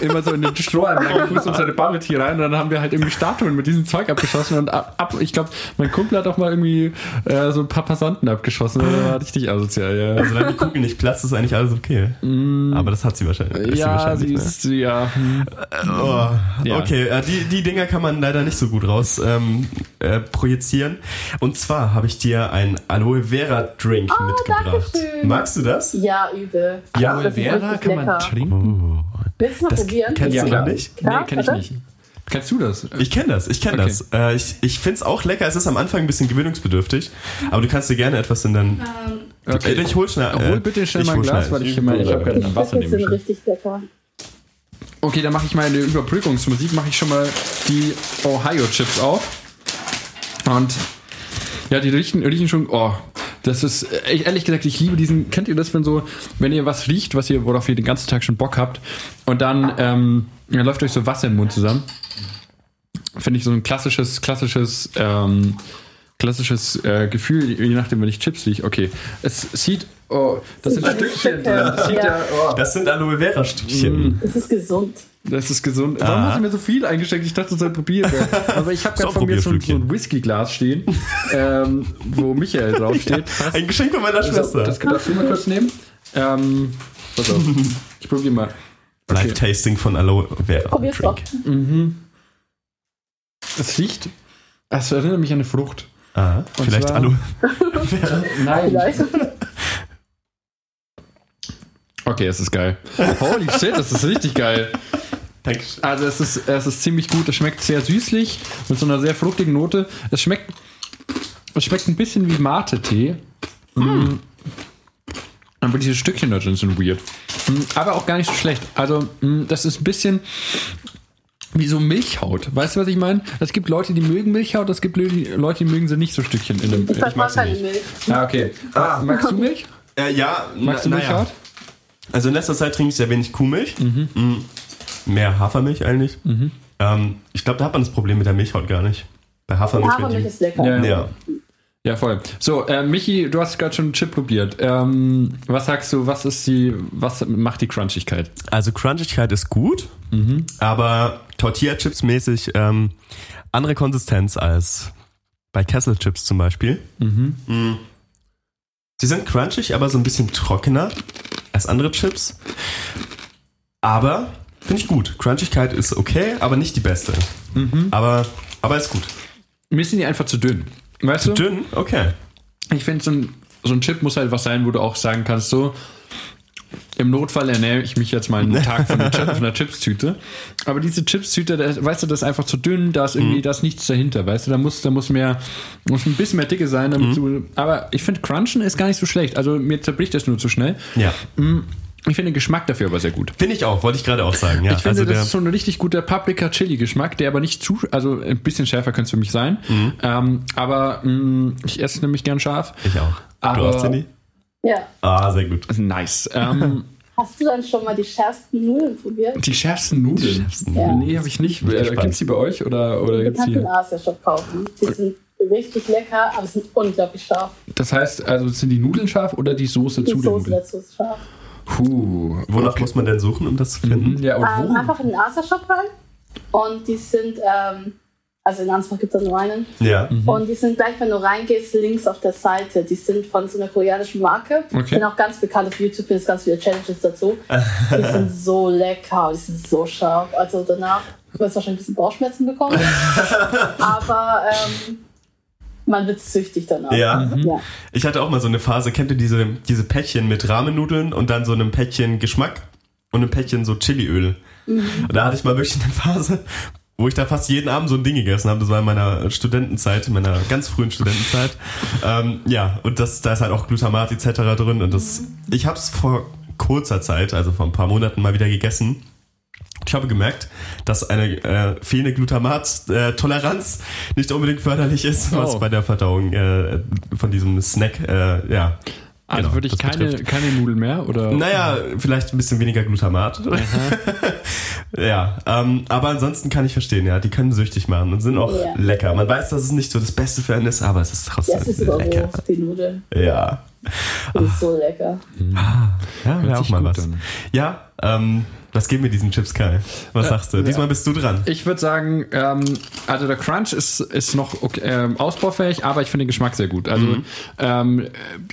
immer so in den Strohhalm reingepustet und seine Bubble Tea rein und dann haben wir halt irgendwie Statuen mit diesem Zeug abgeschossen und ab, ab ich glaube, mein Kumpel hat auch mal irgendwie äh, so ein paar Passanten abgeschossen. Das war richtig asozial, ja. Also wenn die Kugel nicht platzt, ist eigentlich alles okay. Mm. Aber das hat sie wahrscheinlich. Ja, sie, wahrscheinlich, sie ist, ne? ja. Hm. Oh, ja. Okay, äh, die, die Dinger kann man leider nicht so gut raus ähm, äh, projizieren. Und zwar habe ich dir ein Aloe Vera Drink oh, mitgebracht. Magst du das? Ja, übel. Ja, Aloe Vera kann man trinken. Oh. Willst du mal das probieren? Kennst ja, du gar nicht? Nee, kenn ich nicht. Kennst du das? Ich kenne das, ich kenne okay. das. Äh, ich ich finde es auch lecker. Es ist am Anfang ein bisschen gewöhnungsbedürftig, aber du kannst dir gerne etwas in dein. Ähm, okay. Ich hol schnell. Äh, hol bitte schnell mal ein Glas, weil ich, ich, ich habe gerade Wasser neben mir. richtig lecker. Okay, dann mache ich meine Überbrückungsmusik, mache ich schon mal die Ohio-Chips auf. Und ja, die riechen, riechen schon. Oh, das ist ehrlich gesagt, ich liebe diesen. Kennt ihr das, wenn so, wenn ihr was riecht, was ihr, worauf ihr den ganzen Tag schon Bock habt, und dann, ähm, dann läuft euch so Wasser im Mund zusammen. Finde ich so ein klassisches, klassisches, ähm, klassisches äh, Gefühl, je nachdem, wenn ich Chips rieche. Okay, es sieht Oh, das sind Stückchen Das, ja. Ja, oh. das sind Aloe Vera Stückchen. Mm. Das ist gesund. Das ist gesund. Warum ah. hast du mir so viel eingesteckt? Ich dachte, das soll probieren. <laughs> Aber ich habe gerade von mir so, so ein Whiskyglas stehen, ähm, wo Michael <laughs> draufsteht. Ja, ein Geschenk von meiner Schwester. Das, das darfst du mal kurz nehmen. Ähm, pass auf. <laughs> Ich probiere mal. Okay. Live-Tasting von Aloe Vera. Probier's doch. Mhm. Es riecht. Es erinnert mich an eine Frucht. Ah, vielleicht zwar, Aloe Vera. Nein. Vielleicht. Okay, es ist geil. Holy shit, das ist richtig geil. Dankeschön. Also es ist, es ist ziemlich gut. Es schmeckt sehr süßlich mit so einer sehr fruchtigen Note. Es schmeckt, es schmeckt ein bisschen wie Mate-Tee. Mm. Aber diese Stückchen da drin sind weird. Mm, aber auch gar nicht so schlecht. Also mm, das ist ein bisschen wie so Milchhaut. Weißt du, was ich meine? Es gibt Leute, die mögen Milchhaut, es gibt Leute, die mögen sie nicht so Stückchen in dem. Ich, ich mag keine Milch. Ah, okay. Ah. Magst du Milch? Äh, ja. Magst du Milchhaut? Ja. Also in letzter Zeit trinke ich sehr wenig Kuhmilch. Mhm. Mm, mehr Hafermilch eigentlich. Mhm. Ähm, ich glaube, da hat man das Problem mit der Milchhaut gar nicht. Bei Hafermilch. Hafermilch ist lecker. Ja, ja. ja. voll. So, äh, Michi, du hast gerade schon einen Chip probiert. Ähm, was sagst du, was ist die, was macht die Crunchigkeit? Also Crunchigkeit ist gut, mhm. aber Tortilla-Chips mäßig ähm, andere Konsistenz als bei Kessel-Chips zum Beispiel. Mhm. Mm. Sie sind crunchig, aber so ein bisschen trockener als andere Chips. Aber finde ich gut. Crunchigkeit ist okay, aber nicht die beste. Mhm. Aber, aber ist gut. Mir sind die einfach zu dünn. Weißt zu du? dünn? Okay. Ich finde, so ein, so ein Chip muss halt was sein, wo du auch sagen kannst, so, im Notfall ernähre ich mich jetzt mal einen <laughs> Tag von, Chip, von einer Chips-Tüte. Aber diese Chips-Tüte, weißt du, das ist einfach zu dünn, da ist irgendwie, mhm. da ist nichts dahinter, weißt du, da muss, da muss mehr, muss ein bisschen mehr Dicke sein, damit mhm. du, aber ich finde, Crunchen ist gar nicht so schlecht. Also mir zerbricht das nur zu schnell. Ja. Mhm. Ich finde den Geschmack dafür aber sehr gut. Finde ich auch, wollte ich gerade auch sagen. Ja, ich finde, also das ist so ein richtig guter Paprika-Chili-Geschmack, der aber nicht zu, also ein bisschen schärfer könnte es für mich sein. Mhm. Ähm, aber mh, mm, ich esse nämlich gern scharf. Ich auch. Aber, du auch, Cindy? Ja. Ah, sehr gut. Nice. Ähm, <laughs> Hast du dann schon mal die schärfsten Nudeln probiert? Die schärfsten Nudeln? Die schärfsten ja. Nee, habe ich nicht. Äh, Gibt es die bei euch? Oder, oder die kannst du in Asia-Shop kaufen. Die sind richtig lecker, aber sind unglaublich scharf. Das heißt, also sind die Nudeln scharf oder die Soße die zu den Nudeln? Die Soße ist scharf. Puh. Wonach okay. muss man denn suchen, um das zu finden? Mhm, ja, und ähm, wo? einfach in den Asia-Shop rein. Und die sind ähm, also in Ansbach gibt es nur einen. Ja. Mhm. Und die sind gleich, wenn du reingehst, links auf der Seite. Die sind von so einer koreanischen Marke. Okay. Sind auch ganz bekannt auf YouTube, gibt es ganz viele Challenges dazu. <laughs> die sind so lecker, die sind so scharf. Also danach wirst du wahrscheinlich ein bisschen Bauchschmerzen bekommen. <laughs> Aber ähm, man wird süchtig danach. Ja. Mhm. ja. Ich hatte auch mal so eine Phase, kennt ihr diese, diese Päckchen mit Rahmennudeln und dann so einem Päckchen Geschmack und einem Päckchen so Chiliöl. Mhm. Und da hatte ich mal wirklich eine Phase, wo ich da fast jeden Abend so ein Ding gegessen habe. Das war in meiner Studentenzeit, in meiner ganz frühen Studentenzeit. <laughs> ähm, ja, und das, da ist halt auch Glutamat etc. drin. Und das, ich habe es vor kurzer Zeit, also vor ein paar Monaten mal wieder gegessen. Ich habe gemerkt, dass eine äh, fehlende Glutamat-Toleranz nicht unbedingt förderlich ist, was oh. bei der Verdauung äh, von diesem Snack äh, ja, also genau, würde ich keine, keine Nudeln mehr? Oder? Naja, vielleicht ein bisschen weniger Glutamat. <laughs> ja, ähm, aber ansonsten kann ich verstehen, ja, die können süchtig machen und sind auch ja. lecker. Man weiß, dass es nicht so das Beste für einen ist, aber es ist trotzdem ja, es ist lecker. die Nudeln. Ja. Das ist so lecker. Ah, ja, wäre auch mal was. Dann. Ja, ähm, was geht mit diesen Chips, Kai? Was äh, sagst du? Ja. Diesmal bist du dran. Ich würde sagen, ähm, also der Crunch ist, ist noch okay, ähm, ausbaufähig, aber ich finde den Geschmack sehr gut. Also mhm. ähm,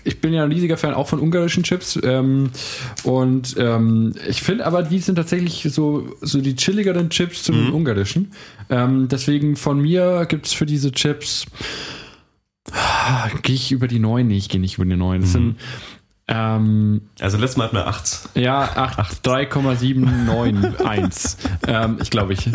ich bin ja ein riesiger Fan auch von ungarischen Chips ähm, und ähm, ich finde aber, die sind tatsächlich so, so die chilligeren Chips zu den mhm. ungarischen. Ähm, deswegen von mir gibt es für diese Chips Gehe ich über die 9? Nee, ich gehe nicht über die 9. Das mhm. sind ähm, also letztes Mal hatten wir 8. Ja, 3,791. ähm, ich glaube ich.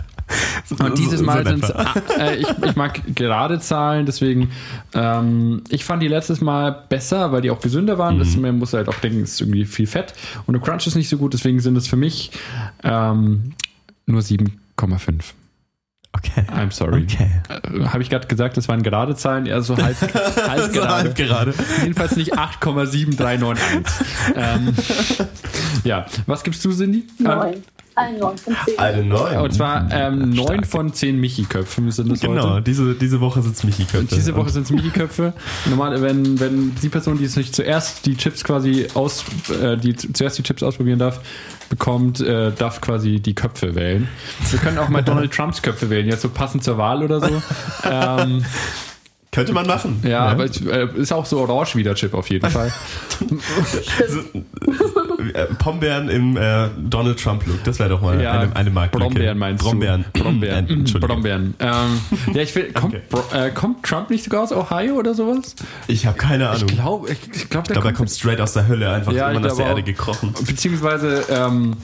Und dieses Mal sind es, äh, ich, ich, mag gerade Zahlen, deswegen, ähm, ich fand die letztes Mal besser, weil die auch gesünder waren. Mhm. Das, man muss halt auch denken, es ist irgendwie viel Fett. Und der Crunch ist nicht so gut, deswegen sind es für mich ähm, Nur 7,5. Okay. I'm sorry. Okay. Äh, Habe ich gerade gesagt, das waren gerade Zahlen, eher so halb, <laughs> halb, gerade. halb gerade. Jedenfalls nicht 8,7391. <laughs> ähm, <laughs> ja, was gibst du, Cindy? Neun. Eine 9 von 10. Eine 9. Und zwar ähm, 9 von 10 Michi-Köpfen sind es genau, heute. diese, diese Woche sind es Michi-Köpfe. Diese Woche sind es Michi-Köpfe. <laughs> Normal, wenn, wenn die Person, die sich zuerst die Chips quasi aus, äh, die zuerst die Chips ausprobieren darf, bekommt, äh, darf quasi die Köpfe wählen. Wir können auch mal <laughs> Donald Trumps Köpfe wählen, jetzt so passend zur Wahl oder so. ähm, könnte man machen. Ja, ja. aber es äh, ist auch so orange wie der Chip auf jeden Fall. Äh, Pombeeren im äh, Donald Trump Look, das wäre doch mal ja, eine, eine Marke. Brombeeren meinst Brombeeren. du? Brombeeren. Brombeeren. Brombeeren. Ähm, ja, ich will, kommt, okay. äh, kommt Trump nicht sogar aus Ohio oder sowas? Ich habe keine Ahnung. Ich glaube, ich, ich glaub, der, kommt, kommt straight aus der Hölle, einfach ja, immer aus der Erde gekrochen. Beziehungsweise, ähm,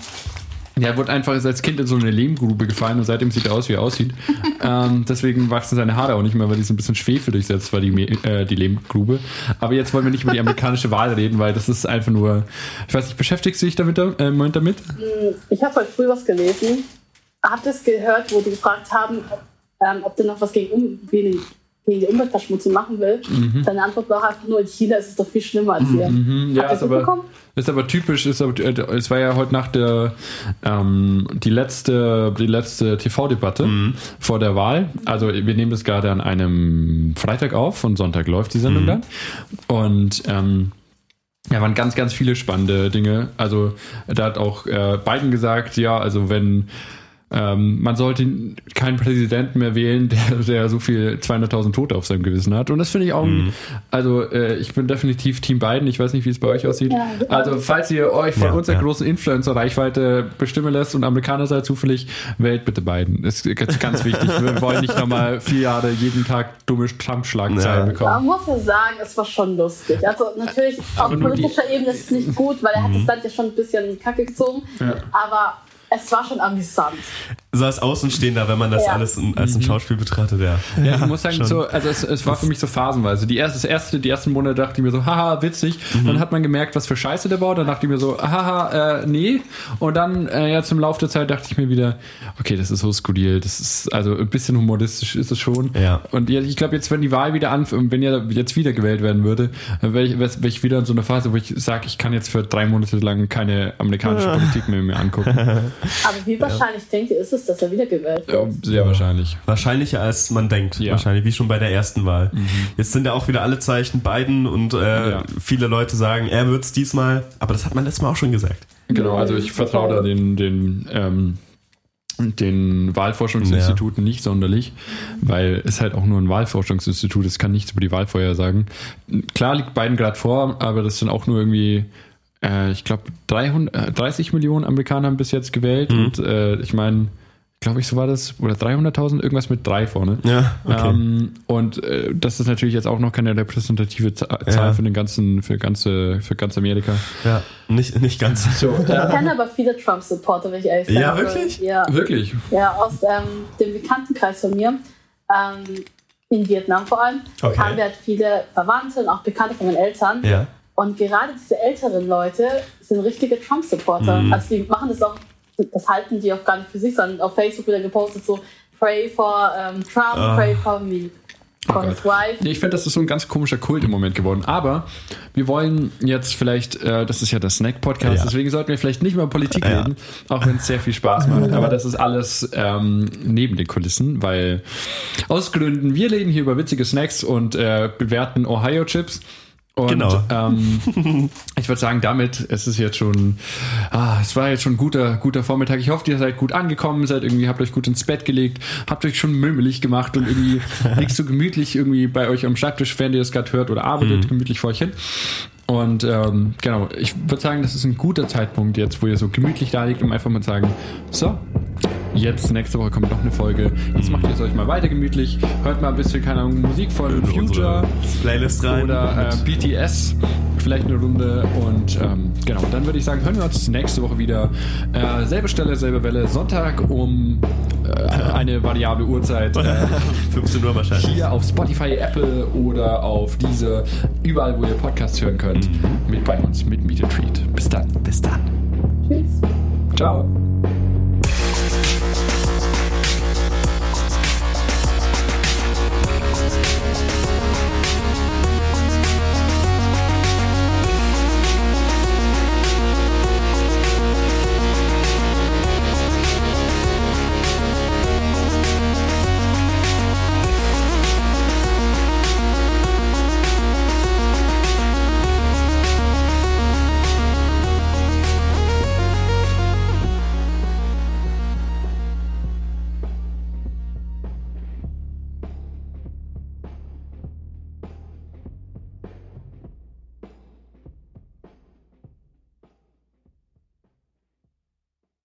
ja, er wurde einfach als Kind in so eine Lehmgrube gefallen und seitdem sieht er aus, wie er aussieht. <laughs> ähm, deswegen wachsen seine Haare auch nicht mehr, weil die so ein bisschen Schwefel durchsetzt war, die, äh, die Lehmgrube. Aber jetzt wollen wir nicht über die amerikanische Wahl reden, weil das ist einfach nur. Ich weiß nicht, beschäftigst du dich damit? Äh, Moment damit? Ich habe heute früh was gelesen. Habt ihr es gehört, wo die gefragt haben, ähm, ob du noch was gegen, um, gegen die Umweltverschmutzung machen will, mhm. seine Antwort war einfach nur, in China ist es doch viel schlimmer als hier. Mhm. Ja, ist aber, ist aber typisch, ist aber, äh, es war ja heute nach der ähm, die letzte, die letzte TV-Debatte mhm. vor der Wahl. Also wir nehmen das gerade an einem Freitag auf und Sonntag läuft die Sendung mhm. dann. Und ähm, ja, waren ganz, ganz viele spannende Dinge. Also da hat auch äh, Biden gesagt, ja, also wenn ähm, man sollte keinen Präsidenten mehr wählen, der, der so viel 200.000 Tote auf seinem Gewissen hat. Und das finde ich auch, mhm. also äh, ich bin definitiv Team Biden. Ich weiß nicht, wie es bei euch aussieht. Ja, also falls ihr euch von ja, unserer ja. großen Influencer-Reichweite bestimmen lässt und Amerikaner seid zufällig, wählt bitte Biden. Das ist ganz wichtig. Wir wollen nicht nochmal vier Jahre jeden Tag dumme Trump-Schlagzeilen bekommen. Man muss ja sagen, es war schon lustig. Also natürlich auf politischer Ebene ist es nicht gut, weil er hat das mhm. Land ja schon ein bisschen kacke gezogen. Aber es war schon amüsant. So als Außenstehender, wenn man das ja. alles als ein mhm. Schauspiel betrachtet, ja. Ja, ich muss sagen, so, also es, es war für mich so phasenweise. Die erste, das erste, die ersten Monate dachte ich mir so, haha, witzig. Mhm. Dann hat man gemerkt, was für Scheiße der war. Dann dachte ich mir so, haha, äh, nee. Und dann, äh, ja, zum Laufe der Zeit dachte ich mir wieder, okay, das ist so skurril. Das ist, also ein bisschen humoristisch ist es schon. Ja. Und ich glaube, jetzt, wenn die Wahl wieder anfängt, wenn ja jetzt wieder gewählt werden würde, wäre ich, wär ich wieder in so einer Phase, wo ich sage, ich kann jetzt für drei Monate lang keine amerikanische Politik mehr, mehr angucken. <laughs> Aber wie wahrscheinlich ja. denkt ihr, ist es, dass er wiedergewählt wird? Ja, sehr wahrscheinlich. Wahrscheinlicher als man denkt. Ja. Wahrscheinlich, wie schon bei der ersten Wahl. Mhm. Jetzt sind ja auch wieder alle Zeichen Biden und äh, ja. viele Leute sagen, er wird es diesmal. Aber das hat man letztes Mal auch schon gesagt. Genau, also ich vertraue da den, den ähm, den Wahlforschungsinstituten ja. nicht sonderlich, weil es halt auch nur ein Wahlforschungsinstitut ist, kann nichts über die Wahl vorher sagen. Klar liegt Biden gerade vor, aber das sind auch nur irgendwie äh, ich glaube, 30 Millionen Amerikaner haben bis jetzt gewählt mhm. und äh, ich meine, glaube ich, so war das, oder 300.000, irgendwas mit drei vorne. Ja, okay. Ähm, und äh, das ist natürlich jetzt auch noch keine repräsentative Zahl ja. für den ganzen, für ganze, für ganz Amerika. Ja, nicht, nicht ganz. So, <laughs> ich kenne aber viele Trump-Supporter, wenn ich ehrlich sage. Ja, wirklich? Ja. Wirklich? Ja, aus ähm, dem Bekanntenkreis von mir. Ähm, in Vietnam vor allem, okay. haben wir halt viele Verwandte und auch Bekannte von meinen Eltern. Ja. Und gerade diese älteren Leute sind richtige Trump-Supporter. Mhm. Also die machen das auch, das halten die auch gar nicht für sich, sondern auf Facebook wieder gepostet so, pray for um, Trump, oh. pray for me. Oh ich finde, das ist so ein ganz komischer Kult im Moment geworden. Aber wir wollen jetzt vielleicht, äh, das ist ja der Snack-Podcast, ja. deswegen sollten wir vielleicht nicht mehr Politik ja. reden, auch wenn es sehr viel Spaß macht. Aber das ist alles ähm, neben den Kulissen, weil aus Gründen, wir reden hier über witzige Snacks und äh, bewerten Ohio-Chips. Und genau. ähm, <laughs> ich würde sagen, damit es ist jetzt schon, ah, es war jetzt schon ein guter, guter Vormittag. Ich hoffe, ihr seid gut angekommen, seid irgendwie, habt euch gut ins Bett gelegt, habt euch schon mümmelig gemacht und irgendwie <laughs> liegt so gemütlich irgendwie bei euch am Schreibtisch, wenn ihr das gerade hört oder arbeitet mhm. gemütlich vor euch hin. Und ähm, genau, ich würde sagen, das ist ein guter Zeitpunkt jetzt, wo ihr so gemütlich da liegt, um einfach mal zu sagen, so, jetzt nächste Woche kommt noch eine Folge. Jetzt macht ihr es euch mal weiter gemütlich, hört mal ein bisschen, keine Ahnung, Musik von Future Playlist rein. oder äh, BTS, vielleicht eine Runde. Und ähm, genau, dann würde ich sagen, hören wir uns nächste Woche wieder. Äh, selbe Stelle, selbe Welle, Sonntag um äh, eine variable Uhrzeit. Äh, <laughs> 15 Uhr wahrscheinlich. Hier auf Spotify, Apple oder auf diese, überall, wo ihr Podcasts hören könnt, mhm. mit bei uns, mit Meet and Treat. Bis dann. Bis dann. Tschüss. Ciao.